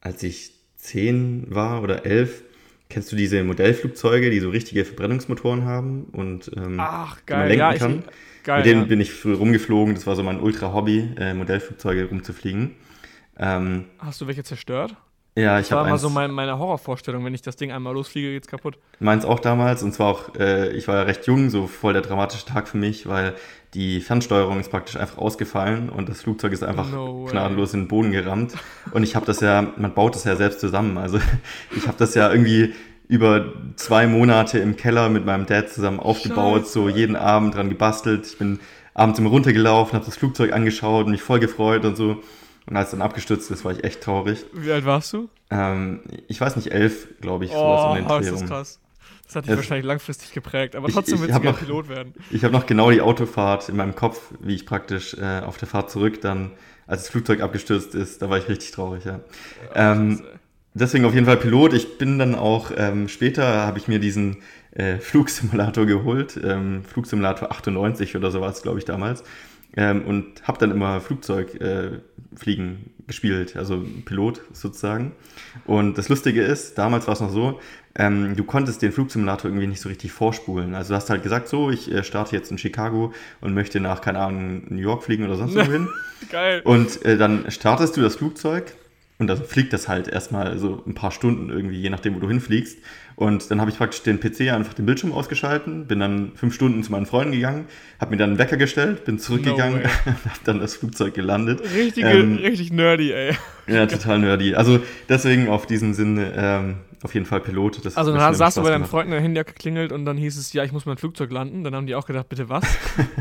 als ich zehn war oder elf, kennst du diese Modellflugzeuge, die so richtige Verbrennungsmotoren haben und ähm, Ach, geil. man lenken ja, kann. Ich, geil, Mit denen ja. bin ich früher rumgeflogen. Das war so mein Ultra-Hobby, äh, Modellflugzeuge rumzufliegen. Ähm, Hast du welche zerstört? Ja, ich habe. Das war immer so mein, meine Horrorvorstellung, wenn ich das Ding einmal losfliege, geht's kaputt. Meins auch damals und zwar auch, äh, ich war ja recht jung, so voll der dramatische Tag für mich, weil die Fernsteuerung ist praktisch einfach ausgefallen und das Flugzeug ist einfach no gnadenlos in den Boden gerammt. Und ich habe das ja, man baut das ja selbst zusammen. Also <laughs> ich habe das ja irgendwie über zwei Monate im Keller mit meinem Dad zusammen aufgebaut, Scheiße. so jeden Abend dran gebastelt. Ich bin abends immer runtergelaufen, habe das Flugzeug angeschaut und mich voll gefreut und so. Und als es dann abgestürzt ist, war ich echt traurig. Wie alt warst du? Ähm, ich weiß nicht, elf, glaube ich, sowas oh, um den Dreh. Das ist krass. Das hat dich es, wahrscheinlich langfristig geprägt, aber trotzdem willst du Pilot werden. Ich habe noch genau die Autofahrt in meinem Kopf, wie ich praktisch äh, auf der Fahrt zurück dann, als das Flugzeug abgestürzt ist, da war ich richtig traurig, ja. ja ähm, deswegen auf jeden Fall Pilot. Ich bin dann auch, ähm, später habe ich mir diesen äh, Flugsimulator geholt, ähm, Flugsimulator 98 oder so war es, glaube ich, damals. Ähm, und habe dann immer Flugzeugfliegen äh, gespielt, also Pilot sozusagen. Und das Lustige ist, damals war es noch so, ähm, du konntest den Flugsimulator irgendwie nicht so richtig vorspulen. Also du hast halt gesagt, so, ich äh, starte jetzt in Chicago und möchte nach, keine Ahnung, New York fliegen oder sonst wohin. <laughs> Geil. Und äh, dann startest du das Flugzeug Und dann fliegt das halt erstmal so ein paar Stunden irgendwie, je nachdem, wo du hinfliegst. Und dann habe ich praktisch den PC einfach den Bildschirm ausgeschalten, bin dann fünf Stunden zu meinen Freunden gegangen, habe mir dann einen Wecker gestellt, bin zurückgegangen, no <laughs> habe dann das Flugzeug gelandet. Richtige, ähm, richtig nerdy, ey. Ja, total nerdy. Also deswegen auf diesen Sinn ähm, auf jeden Fall Pilot. Das also dann saß du bei deinen Freunden, dein Handy geklingelt und dann hieß es, ja, ich muss mein Flugzeug landen. Dann haben die auch gedacht, bitte was?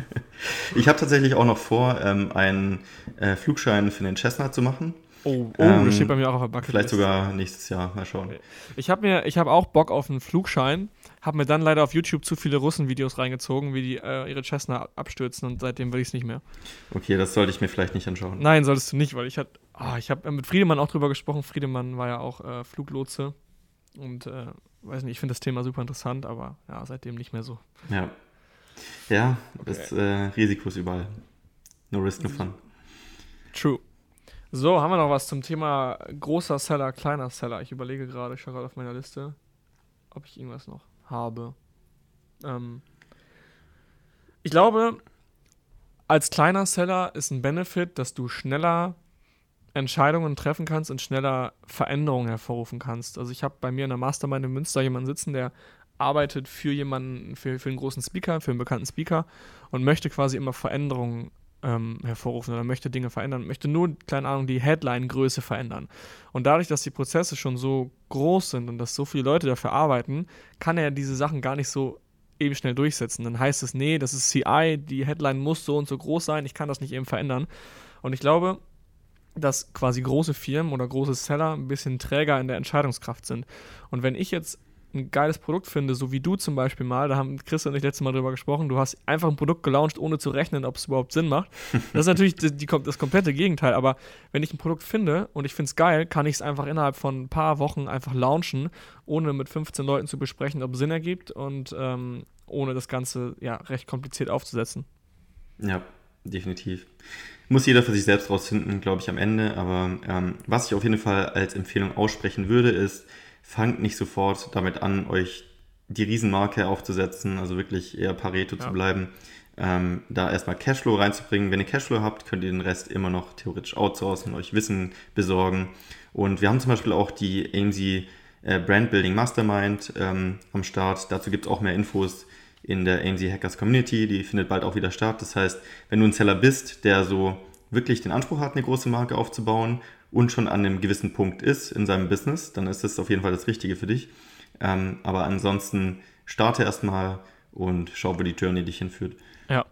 <laughs> ich habe tatsächlich auch noch vor, ähm, einen äh, Flugschein für den Cessna zu machen. Oh, oh ähm, das steht bei mir auch auf der Bucketlist. Vielleicht sogar nächstes Jahr, mal schauen. Ich habe mir, ich habe auch Bock auf einen Flugschein, habe mir dann leider auf YouTube zu viele Russen-Videos reingezogen, wie die äh, ihre Cessna abstürzen und seitdem will ich es nicht mehr. Okay, das sollte ich mir vielleicht nicht anschauen. Nein, solltest du nicht, weil ich hatte, oh, ich habe mit Friedemann auch drüber gesprochen. Friedemann war ja auch äh, Fluglotse und äh, weiß nicht, ich finde das Thema super interessant, aber ja, seitdem nicht mehr so. Ja. Ja, okay. das äh, Risiko ist überall. No risk, no fun. True. So, haben wir noch was zum Thema großer Seller, kleiner Seller? Ich überlege gerade, ich schaue gerade auf meiner Liste, ob ich irgendwas noch habe. Ähm, ich glaube, als kleiner Seller ist ein Benefit, dass du schneller Entscheidungen treffen kannst und schneller Veränderungen hervorrufen kannst. Also ich habe bei mir in der Mastermind in Münster jemanden sitzen, der arbeitet für jemanden, für, für einen großen Speaker, für einen bekannten Speaker und möchte quasi immer Veränderungen ähm, hervorrufen oder möchte Dinge verändern, möchte nur, keine Ahnung, die Headline-Größe verändern. Und dadurch, dass die Prozesse schon so groß sind und dass so viele Leute dafür arbeiten, kann er diese Sachen gar nicht so eben schnell durchsetzen. Dann heißt es, nee, das ist CI, die Headline muss so und so groß sein, ich kann das nicht eben verändern. Und ich glaube, dass quasi große Firmen oder große Seller ein bisschen träger in der Entscheidungskraft sind. Und wenn ich jetzt ein geiles Produkt finde, so wie du zum Beispiel mal, da haben Chris und ich letztes Mal drüber gesprochen, du hast einfach ein Produkt gelauncht, ohne zu rechnen, ob es überhaupt Sinn macht. <laughs> Das ist natürlich die, die, das komplette Gegenteil, aber wenn ich ein Produkt finde und ich finde es geil, kann ich es einfach innerhalb von ein paar Wochen einfach launchen, ohne mit 15 Leuten zu besprechen, ob es Sinn ergibt und ähm, ohne das Ganze ja recht kompliziert aufzusetzen. Ja, definitiv. Muss jeder für sich selbst rausfinden, glaube ich, am Ende. Aber ähm, was ich auf jeden Fall als Empfehlung aussprechen würde, ist, fangt nicht sofort damit an, euch die Riesenmarke aufzusetzen, also wirklich eher Pareto ja. zu bleiben. Ähm, da erstmal Cashflow reinzubringen. Wenn ihr Cashflow habt, könnt ihr den Rest immer noch theoretisch outsourcen, euch Wissen besorgen. Und wir haben zum Beispiel auch die AMZ äh, Brand Building Mastermind ähm, am Start. Dazu gibt es auch mehr Infos in der AMZ Hackers Community. Die findet bald auch wieder statt. Das heißt, wenn du ein Seller bist, der so wirklich den Anspruch hat, eine große Marke aufzubauen und schon an einem gewissen Punkt ist in seinem Business, dann ist das auf jeden Fall das Richtige für dich. Ähm, aber ansonsten starte erstmal und schau, wo die Journey dich hinführt. Ja.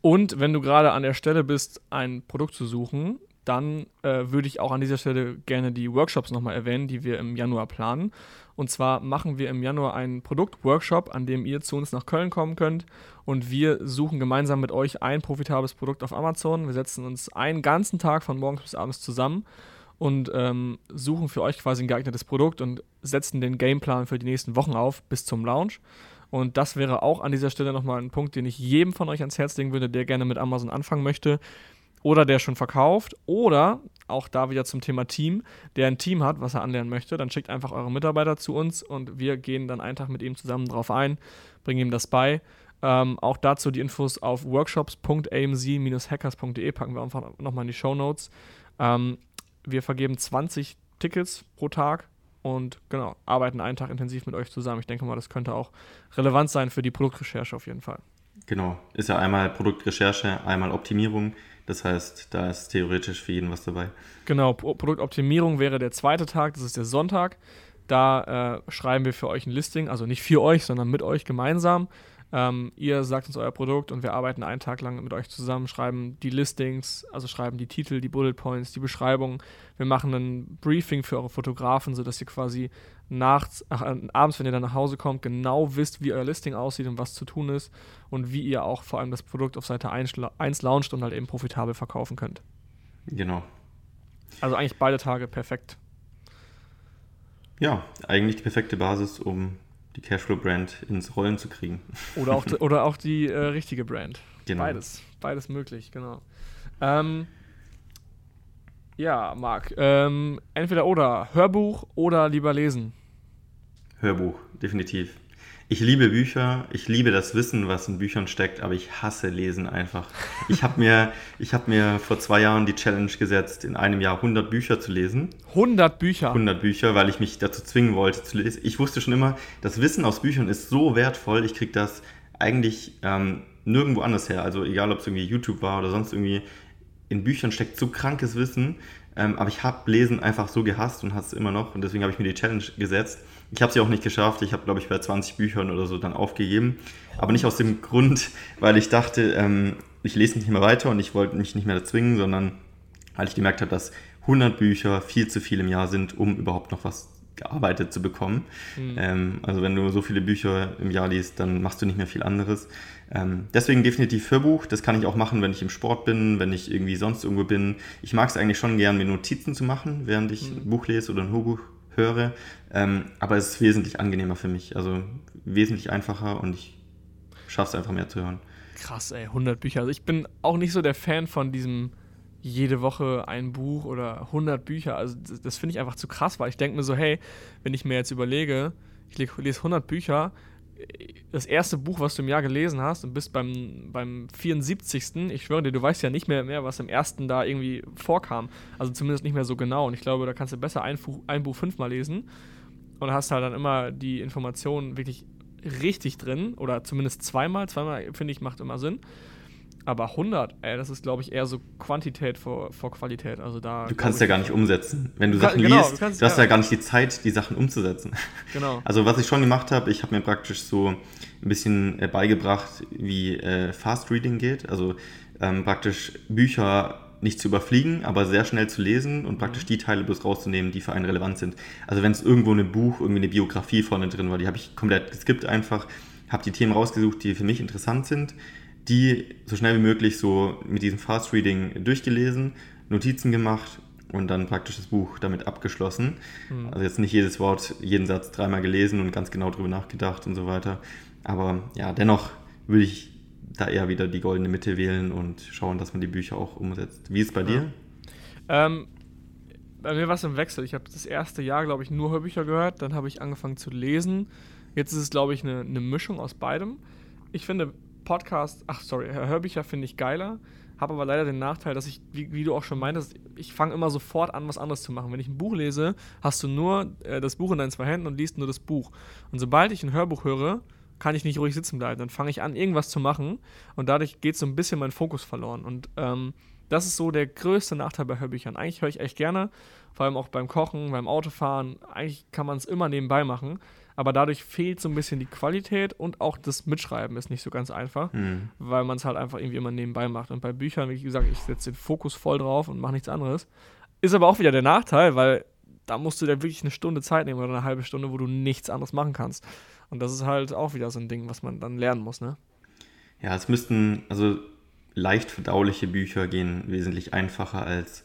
Und wenn du gerade an der Stelle bist, ein Produkt zu suchen, dann äh, würde ich auch an dieser Stelle gerne die Workshops nochmal erwähnen, die wir im Januar planen. Und zwar machen wir im Januar einen Produktworkshop, an dem ihr zu uns nach Köln kommen könnt und wir suchen gemeinsam mit euch ein profitables Produkt auf Amazon. Wir setzen uns einen ganzen Tag von morgens bis abends zusammen und ähm, suchen für euch quasi ein geeignetes Produkt und setzen den Gameplan für die nächsten Wochen auf bis zum Launch. Und das wäre auch an dieser Stelle nochmal ein Punkt, den ich jedem von euch ans Herz legen würde, der gerne mit Amazon anfangen möchte oder der schon verkauft oder auch da wieder zum Thema Team, der ein Team hat, was er anlernen möchte, dann schickt einfach eure Mitarbeiter zu uns und wir gehen dann einen Tag mit ihm zusammen drauf ein, bringen ihm das bei. Ähm, auch dazu die Infos auf workshops.amz-hackers.de packen wir einfach nochmal in die Show Notes. Ähm, wir vergeben 20 Tickets pro Tag und genau, arbeiten einen Tag intensiv mit euch zusammen. Ich denke mal, das könnte auch relevant sein für die Produktrecherche auf jeden Fall. Genau, ist ja einmal Produktrecherche, einmal Optimierung. Das heißt, da ist theoretisch für jeden was dabei. Genau, Produktoptimierung wäre der zweite Tag, das ist der Sonntag. Da äh, schreiben wir für euch ein Listing, also nicht für euch, sondern mit euch gemeinsam. Ähm, ihr sagt uns euer Produkt und wir arbeiten einen Tag lang mit euch zusammen, schreiben die Listings, also schreiben die Titel, die Bullet Points, die Beschreibung. Wir machen ein Briefing für eure Fotografen, sodass ihr quasi nachts, ach, äh, abends, wenn ihr dann nach Hause kommt, genau wisst, wie euer Listing aussieht und was zu tun ist und wie ihr auch vor allem das Produkt auf Seite 1, 1 launcht und halt eben profitabel verkaufen könnt. Genau. Also eigentlich beide Tage perfekt. Ja, eigentlich die perfekte Basis, um die Cashflow-Brand ins Rollen zu kriegen. <laughs> Oder auch, oder auch die äh, richtige Brand. Genau. Beides. Beides möglich, genau. Ähm, ja, Marc, ähm, entweder oder Hörbuch oder lieber lesen? Hörbuch, definitiv. Ich liebe Bücher, ich liebe das Wissen, was in Büchern steckt, aber ich hasse Lesen einfach. Ich habe mir, <laughs> hab mir vor zwei Jahren die Challenge gesetzt, in einem Jahr 100 Bücher zu lesen. 100 Bücher? 100 Bücher, weil ich mich dazu zwingen wollte zu lesen. Ich wusste schon immer, das Wissen aus Büchern ist so wertvoll, ich kriege das eigentlich ähm, nirgendwo anders her. Also egal, ob es irgendwie YouTube war oder sonst irgendwie, in Büchern steckt so krankes Wissen. Ähm, aber ich habe Lesen einfach so gehasst und hasse es immer noch. Und deswegen habe ich mir die Challenge gesetzt. Ich habe sie auch nicht geschafft. Ich habe, glaube ich, bei 20 Büchern oder so dann aufgegeben. Aber nicht aus dem Grund, weil ich dachte, ähm, ich lese nicht mehr weiter und ich wollte mich nicht mehr zwingen, sondern weil ich gemerkt habe, dass 100 Bücher viel zu viel im Jahr sind, um überhaupt noch was gearbeitet zu bekommen. Mhm. Ähm, also wenn du so viele Bücher im Jahr liest, dann machst du nicht mehr viel anderes. Ähm, deswegen definitiv Hörbuch. Das kann ich auch machen, wenn ich im Sport bin, wenn ich irgendwie sonst irgendwo bin. Ich mag es eigentlich schon gern, mir Notizen zu machen, während ich mhm. ein Buch lese oder ein Hörbuch höre. Ähm, aber es ist wesentlich angenehmer für mich. Also wesentlich einfacher und ich schaffe es einfach mehr zu hören. Krass, ey, 100 Bücher. Also ich bin auch nicht so der Fan von diesem jede Woche ein Buch oder 100 Bücher. Also das, das finde ich einfach zu krass, weil ich denke mir so, hey, wenn ich mir jetzt überlege, ich lese 100 Bücher, das erste Buch, was du im Jahr gelesen hast und bist beim, beim 74. Ich schwöre dir, du weißt ja nicht mehr, mehr, was im ersten da irgendwie vorkam. Also zumindest nicht mehr so genau. Und ich glaube, da kannst du besser ein, ein Buch fünfmal lesen und hast halt dann immer die Informationen wirklich richtig drin oder zumindest zweimal. Zweimal, finde ich, macht immer Sinn. Aber 100, ey, das ist, glaube ich, eher so Quantität vor, vor Qualität. Also da, du kannst ja gar nicht umsetzen. Wenn du Sachen genau, liest, du, kannst, du hast ja. ja gar nicht die Zeit, die Sachen umzusetzen. <laughs> Genau. Also was ich schon gemacht habe, ich habe mir praktisch so ein bisschen äh, beigebracht, wie äh, Fast Reading geht. Also ähm, praktisch Bücher nicht zu überfliegen, aber sehr schnell zu lesen und praktisch mhm. die Teile bloß rauszunehmen, die für einen relevant sind. Also wenn es irgendwo ein Buch, irgendwie eine Biografie vorne drin war, die habe ich komplett geskippt einfach, habe die Themen rausgesucht, die für mich interessant sind die so schnell wie möglich so mit diesem Fast Reading durchgelesen, Notizen gemacht und dann praktisch das Buch damit abgeschlossen. Mhm. Also jetzt nicht jedes Wort, jeden Satz dreimal gelesen und ganz genau drüber nachgedacht und so weiter. Aber ja, dennoch würde ich da eher wieder die goldene Mitte wählen und schauen, dass man die Bücher auch umsetzt. Wie ist es bei ja. dir? Ähm, bei mir war es im Wechsel. Ich habe das erste Jahr, glaube ich, nur Hörbücher gehört. Dann habe ich angefangen zu lesen. Jetzt ist es, glaube ich, eine, eine Mischung aus beidem. Ich finde, Podcast, ach sorry, Hörbücher finde ich geiler, habe aber leider den Nachteil, dass ich, wie, wie du auch schon meintest, ich fange immer sofort an, was anderes zu machen. Wenn ich ein Buch lese, hast du nur äh, das Buch in deinen zwei Händen und liest nur das Buch. Und sobald ich ein Hörbuch höre, kann ich nicht ruhig sitzen bleiben. Dann fange ich an, irgendwas zu machen und dadurch geht so ein bisschen mein Fokus verloren. Und ähm, das ist so der größte Nachteil bei Hörbüchern. Eigentlich höre ich echt gerne, vor allem auch beim Kochen, beim Autofahren. Eigentlich kann man es immer nebenbei machen aber dadurch fehlt so ein bisschen die Qualität und auch das Mitschreiben ist nicht so ganz einfach, mhm. weil man es halt einfach irgendwie immer nebenbei macht. Und bei Büchern, wie gesagt, ich setze den Fokus voll drauf und mache nichts anderes. Ist aber auch wieder der Nachteil, weil da musst du dir wirklich eine Stunde Zeit nehmen oder eine halbe Stunde, wo du nichts anderes machen kannst. Und das ist halt auch wieder so ein Ding, was man dann lernen muss, ne? Ja, es müssten, also leicht verdauliche Bücher gehen wesentlich einfacher als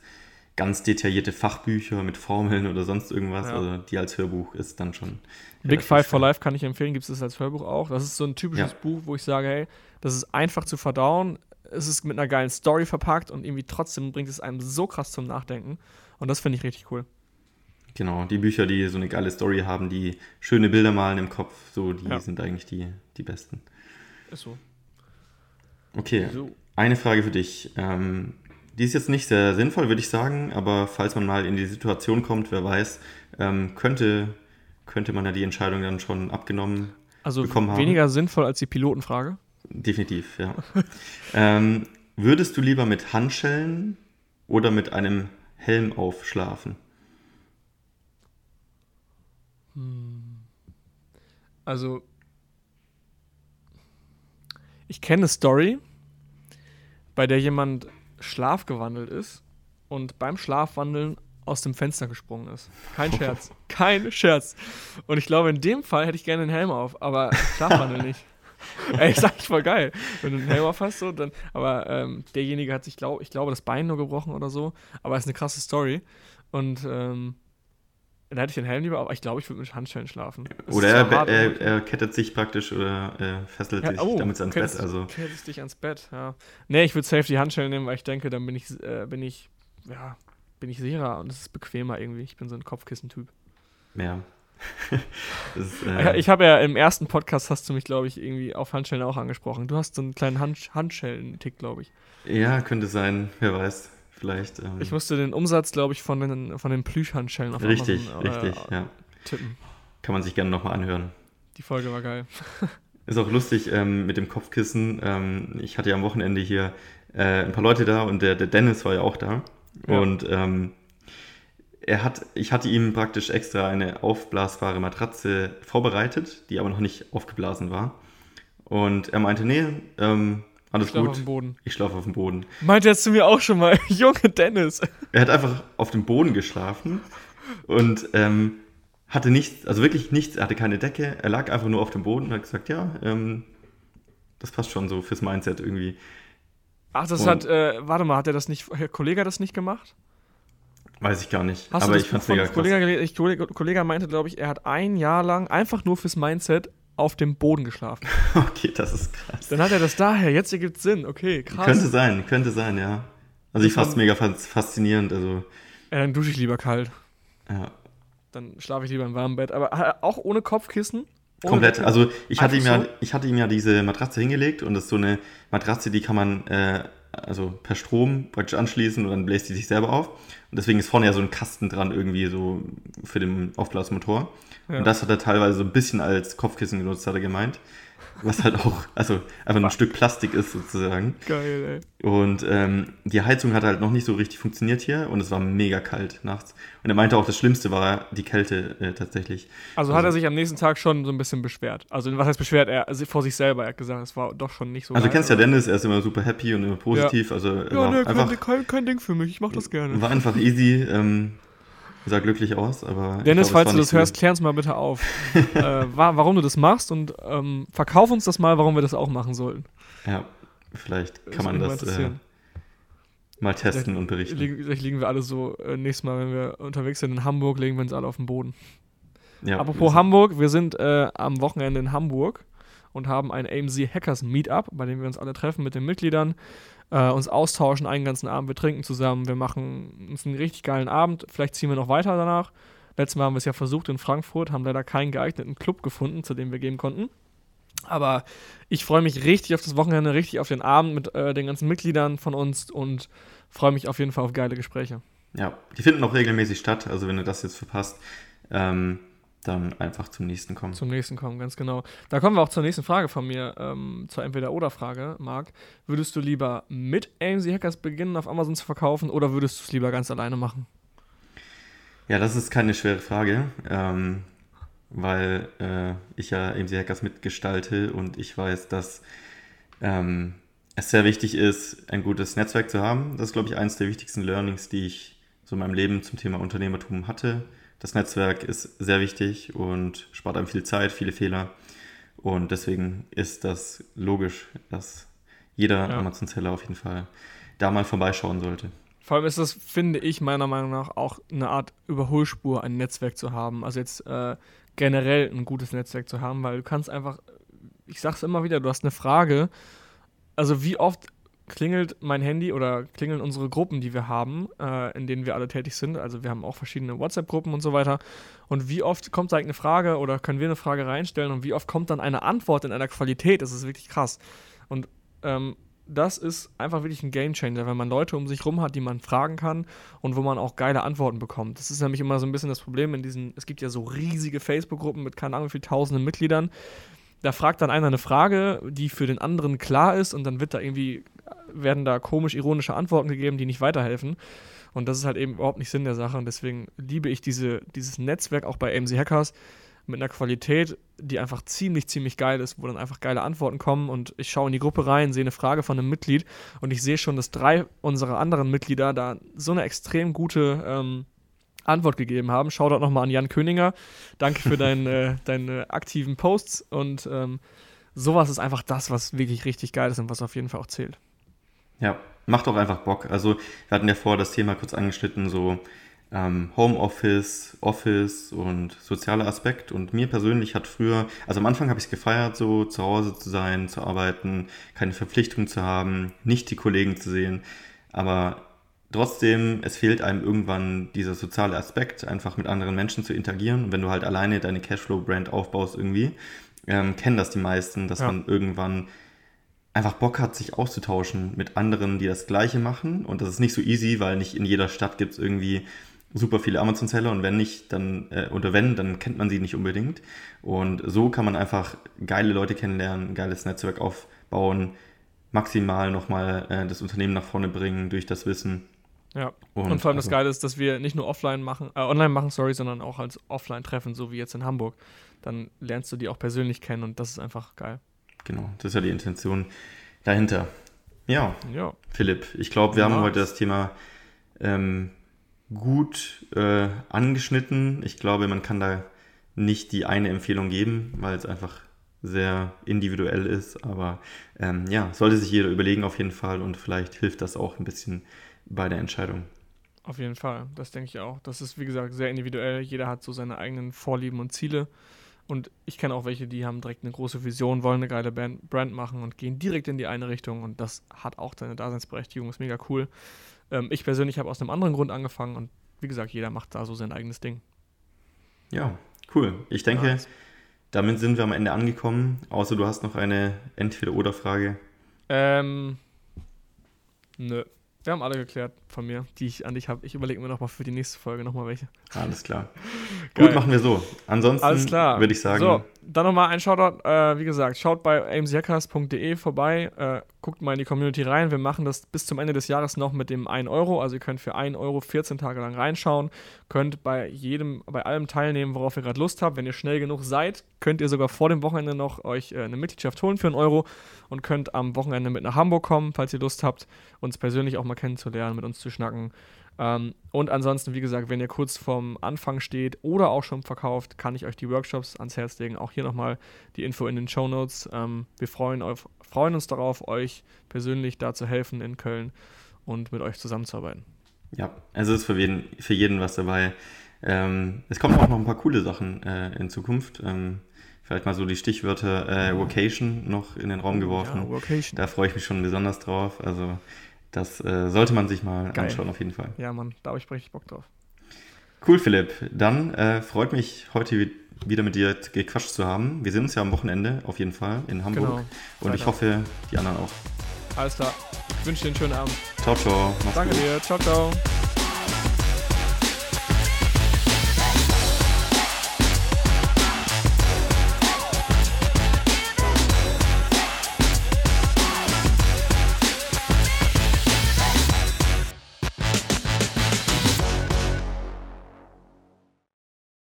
ganz detaillierte Fachbücher mit Formeln oder sonst irgendwas. Ja. Also die als Hörbuch ist dann schon. Big Five for Life kann ich empfehlen, gibt es als Hörbuch auch. Das ist so ein typisches ja. Buch, wo ich sage, hey, das ist einfach zu verdauen. Es ist mit einer geilen Story verpackt und irgendwie trotzdem bringt es einem so krass zum Nachdenken. Und das finde ich richtig cool. Genau, die Bücher, die so eine geile Story haben, die schöne Bilder malen im Kopf, so die ja. sind eigentlich die, die besten. Ist so. Okay, so. eine Frage für dich. Ähm, die ist jetzt nicht sehr sinnvoll, würde ich sagen, aber falls man mal in die Situation kommt, wer weiß, ähm, könnte, könnte man ja die Entscheidung dann schon abgenommen also bekommen haben. Also weniger sinnvoll als die Pilotenfrage? Definitiv, ja. <laughs> ähm, würdest du lieber mit Handschellen oder mit einem Helm aufschlafen? Hm. Also, ich kenne eine Story, bei der jemand schlafgewandelt ist und beim Schlafwandeln aus dem Fenster gesprungen ist. Kein Scherz. <laughs> Kein Scherz. Und ich glaube, in dem Fall hätte ich gerne einen Helm auf, aber Schlafwandel nicht. <laughs> Ey, ist eigentlich voll geil. Wenn du einen Helm auf hast, so, dann. Aber ähm, derjenige hat sich, glaub, ich glaube, das Bein nur gebrochen oder so. Aber ist eine krasse Story. Und ähm, dann hätte ich den Helm lieber, aber ich glaube, ich würde mit Handschellen schlafen. Das oder er, hart, er, er, kettet sich praktisch oder er fesselt ja, sich oh, damit ans Bett. Also. Kettet dich ans Bett, ja. Nee, ich würde safe die Handschellen nehmen, weil ich denke, dann bin ich, äh, bin ich, ja, bin ich sicherer und es ist bequemer irgendwie. Ich bin so ein Kopfkissen-Typ. Ja. <laughs> ist, äh, ich habe ja im ersten Podcast hast du mich, glaube ich, irgendwie auf Handschellen auch angesprochen. Du hast so einen kleinen Hand Handschellen-Tick, glaube ich. Ja, könnte sein, wer weiß. Vielleicht. Ähm, ich musste den Umsatz, glaube ich, von den, von den Plüschhandschellen auf Richtig, Amazon, äh, richtig, ja. Tippen. Kann man sich gerne nochmal anhören. Die Folge war geil. <laughs> Ist auch lustig ähm, mit dem Kopfkissen. Ähm, ich hatte ja am Wochenende hier äh, ein paar Leute da und der, der Dennis war ja auch da. Ja. Und ähm, er hat, ich hatte ihm praktisch extra eine aufblasbare Matratze vorbereitet, die aber noch nicht aufgeblasen war. Und er meinte, nee, ähm, alles ich gut. Auf dem Boden. Ich schlafe auf dem Boden. Meinte er zu mir auch schon mal, <laughs> Junge Dennis. Er hat einfach auf dem Boden geschlafen und ähm, hatte nichts, also wirklich nichts, er hatte keine Decke, er lag einfach nur auf dem Boden und hat gesagt, ja, ähm, das passt schon so fürs Mindset irgendwie. Ach, das und, hat, äh, warte mal, hat er das nicht, Herr Kollege das nicht gemacht? Weiß ich gar nicht. Hast aber ich fand's mega krass. Kollege, Kollege meinte, glaube ich, er hat ein Jahr lang einfach nur fürs Mindset auf dem Boden geschlafen. <laughs> okay, das ist krass. Dann hat er das daher, jetzt ergibt es Sinn, okay, krass. Könnte sein, könnte sein, ja. Also ich fand es mega faszinierend, also. Ja, dann dusche ich lieber kalt. Ja. Dann schlafe ich lieber im warmen Bett, aber äh, auch ohne Kopfkissen? Ohne Komplett, Kopfkissen? also ich hatte, ihm ja, ich hatte ihm ja diese Matratze hingelegt und das ist so eine Matratze, die kann man äh, also per Strom praktisch anschließen und dann bläst die sich selber auf. Und deswegen ist vorne ja so ein Kasten dran irgendwie so für den Aufblasmotor. Ja. Und das hat er teilweise so ein bisschen als Kopfkissen genutzt, hat er gemeint was halt auch, also einfach ein Stück Plastik ist sozusagen. Geil, ey. Und ähm, die Heizung hat halt noch nicht so richtig funktioniert hier und es war mega kalt nachts. Und er meinte auch, das Schlimmste war die Kälte äh, tatsächlich. Also, also, hat er sich am nächsten Tag schon so ein bisschen beschwert. Also was heißt beschwert? Er also vor sich selber, er hat gesagt, es war doch schon nicht so. Also du kennst ja Dennis, er ist immer super happy und immer positiv. Ja. Also, ja, ne, einfach, kein, kein, Ding für mich, ich mach das gerne. War einfach easy. Ähm, sah glücklich aus, aber. Dennis, glaub, falls du das hörst, klär uns mal bitte auf, <laughs> äh, warum du das machst und ähm, verkauf uns das mal, warum wir das auch machen sollten. Ja, vielleicht kann man das äh, mal testen vielleicht, und berichten. Vielleicht liegen wir alle so, äh, nächstes Mal, wenn wir unterwegs sind in Hamburg, legen wir uns alle auf den Boden. Ja, Apropos wir Hamburg, wir sind äh, am Wochenende in Hamburg und haben ein AMZ Hackers Meetup, bei dem wir uns alle treffen mit den Mitgliedern äh, uns austauschen einen ganzen Abend. Wir trinken zusammen, wir machen uns einen richtig geilen Abend. Vielleicht ziehen wir noch weiter danach. Letztes Mal haben wir es ja versucht in Frankfurt, haben leider keinen geeigneten Club gefunden, zu dem wir gehen konnten. Aber ich freue mich richtig auf das Wochenende, richtig auf den Abend mit äh, den ganzen Mitgliedern von uns und freue mich auf jeden Fall auf geile Gespräche. Ja, die finden auch regelmäßig statt. Also wenn du das jetzt verpasst, ähm, dann einfach zum nächsten kommen. Zum nächsten kommen, ganz genau. Da kommen wir auch zur nächsten Frage von mir, ähm, zur Entweder-Oder-Frage, Marc. Würdest du lieber mit AMC Hackers beginnen, auf Amazon zu verkaufen, oder würdest du es lieber ganz alleine machen? Ja, das ist keine schwere Frage, ähm, weil äh, ich ja AMC Hackers mitgestalte und ich weiß, dass ähm, es sehr wichtig ist, ein gutes Netzwerk zu haben. Das ist, glaube ich, eines der wichtigsten Learnings, die ich so in meinem Leben zum Thema Unternehmertum hatte das Netzwerk ist sehr wichtig und spart einem viel Zeit, viele Fehler. Und deswegen ist das logisch, dass jeder ja. Amazon-Seller auf jeden Fall da mal vorbeischauen sollte. Vor allem ist das, finde ich, meiner Meinung nach auch eine Art Überholspur, ein Netzwerk zu haben. Also jetzt äh, generell ein gutes Netzwerk zu haben, weil du kannst einfach, ich sag's immer wieder, du hast eine Frage. Also wie oft klingelt mein Handy oder klingeln unsere Gruppen, die wir haben, äh, in denen wir alle tätig sind. Also wir haben auch verschiedene WhatsApp-Gruppen und so weiter. Und wie oft kommt da eine Frage oder können wir eine Frage reinstellen und wie oft kommt dann eine Antwort in einer Qualität? Das ist wirklich krass. Und ähm, das ist einfach wirklich ein Gamechanger, wenn man Leute um sich rum hat, die man fragen kann und wo man auch geile Antworten bekommt. Das ist nämlich immer so ein bisschen das Problem in diesen, es gibt ja so riesige Facebook-Gruppen mit keine Ahnung wie viel tausenden Mitgliedern. Da fragt dann einer eine Frage, die für den anderen klar ist und dann wird da irgendwie werden da komisch ironische Antworten gegeben, die nicht weiterhelfen. Und das ist halt eben überhaupt nicht Sinn der Sache. Und deswegen liebe ich diese, dieses Netzwerk auch bei AMC Hackers mit einer Qualität, die einfach ziemlich, ziemlich geil ist, wo dann einfach geile Antworten kommen. Und ich schaue in die Gruppe rein, sehe eine Frage von einem Mitglied und ich sehe schon, dass drei unserer anderen Mitglieder da so eine extrem gute ähm, Antwort gegeben haben. Schau dort nochmal an Jan Köninger. Danke für <laughs> dein, äh, deine aktiven Posts. Und ähm, sowas ist einfach das, was wirklich richtig geil ist und was auf jeden Fall auch zählt. Ja, macht auch einfach Bock. Also wir hatten ja vor das Thema kurz angeschnitten, so ähm, Homeoffice, Office und sozialer Aspekt. Und mir persönlich hat früher, also am Anfang habe ich es gefeiert, so zu Hause zu sein, zu arbeiten, keine Verpflichtung zu haben, nicht die Kollegen zu sehen. Aber trotzdem, es fehlt einem irgendwann dieser soziale Aspekt, einfach mit anderen Menschen zu interagieren. Und wenn du halt alleine deine Cashflow-Brand aufbaust irgendwie, ähm, kennen das die meisten, dass ja. man irgendwann einfach Bock hat, sich auszutauschen mit anderen, die das Gleiche machen. Und das ist nicht so easy, weil nicht in jeder Stadt gibt es irgendwie super viele Amazon-Seller und wenn nicht, dann, äh, oder wenn, dann kennt man sie nicht unbedingt. Und so kann man einfach geile Leute kennenlernen, ein geiles Netzwerk aufbauen, maximal nochmal äh, das Unternehmen nach vorne bringen durch das Wissen. Ja, und, und vor allem also, das Geile ist, dass wir nicht nur offline machen, äh, online machen, sorry, sondern auch als offline treffen, so wie jetzt in Hamburg. Dann lernst du die auch persönlich kennen und das ist einfach geil. Genau, das ist ja die Intention dahinter. Ja, ja. Philipp, ich glaube, wir ja. haben heute das Thema ähm, gut äh, angeschnitten. Ich glaube, man kann da nicht die eine Empfehlung geben, weil es einfach sehr individuell ist. Aber ähm, ja, sollte sich jeder überlegen auf jeden Fall und vielleicht hilft das auch ein bisschen bei der Entscheidung. Auf jeden Fall, das denke ich auch. Das ist, wie gesagt, sehr individuell. Jeder hat so seine eigenen Vorlieben und Ziele. Und ich kenne auch welche, die haben direkt eine große Vision, wollen eine geile Band, Brand machen und gehen direkt in die eine Richtung. Und das hat auch seine Daseinsberechtigung, ist mega cool. Ähm, ich persönlich habe aus einem anderen Grund angefangen und wie gesagt, jeder macht da so sein eigenes Ding. Ja, cool. Ich denke, ja, damit sind wir am Ende angekommen. Außer du hast noch eine Entweder-Oder-Frage. Ähm, nö. Wir haben alle geklärt von mir, die ich an dich habe. Ich überlege mir nochmal für die nächste Folge nochmal welche. Alles klar. <laughs> Gut, machen wir so. Ansonsten würde ich sagen. So, dann nochmal ein Shoutout. Äh, wie gesagt, schaut bei amesjackers.de vorbei. Äh, guckt mal in die Community rein. Wir machen das bis zum Ende des Jahres noch mit dem 1 Euro. Also ihr könnt für 1 Euro 14 Tage lang reinschauen. Könnt bei jedem, bei allem teilnehmen, worauf ihr gerade Lust habt. Wenn ihr schnell genug seid, könnt ihr sogar vor dem Wochenende noch euch äh, eine Mitgliedschaft holen für einen Euro und könnt am Wochenende mit nach Hamburg kommen, falls ihr Lust habt, uns persönlich auch mal kennenzulernen, mit uns zu schnacken. Ähm, und ansonsten, wie gesagt, wenn ihr kurz vorm Anfang steht oder auch schon verkauft, kann ich euch die Workshops ans Herz legen. Auch hier nochmal die Info in den Show Notes. Ähm, wir freuen, auf, freuen uns darauf, euch persönlich da zu helfen in Köln und mit euch zusammenzuarbeiten. Ja, also ist für jeden, für jeden was dabei. Ähm, es kommen auch noch ein paar coole Sachen äh, in Zukunft. Ähm, vielleicht mal so die Stichwörter äh, Vocation noch in den Raum geworfen. Ja, da freue ich mich schon besonders drauf. Also das äh, sollte man sich mal Geil. anschauen, auf jeden Fall. Ja, Mann, da habe ich richtig Bock drauf. Cool, Philipp. Dann äh, freut mich heute wieder mit dir gequatscht zu haben. Wir sehen uns ja am Wochenende auf jeden Fall in Hamburg. Genau. Und ich hoffe, die anderen auch. Alles klar. Ich wünsche dir einen schönen Abend. Ciao, ciao. Mach's Danke gut. dir. Ciao, ciao.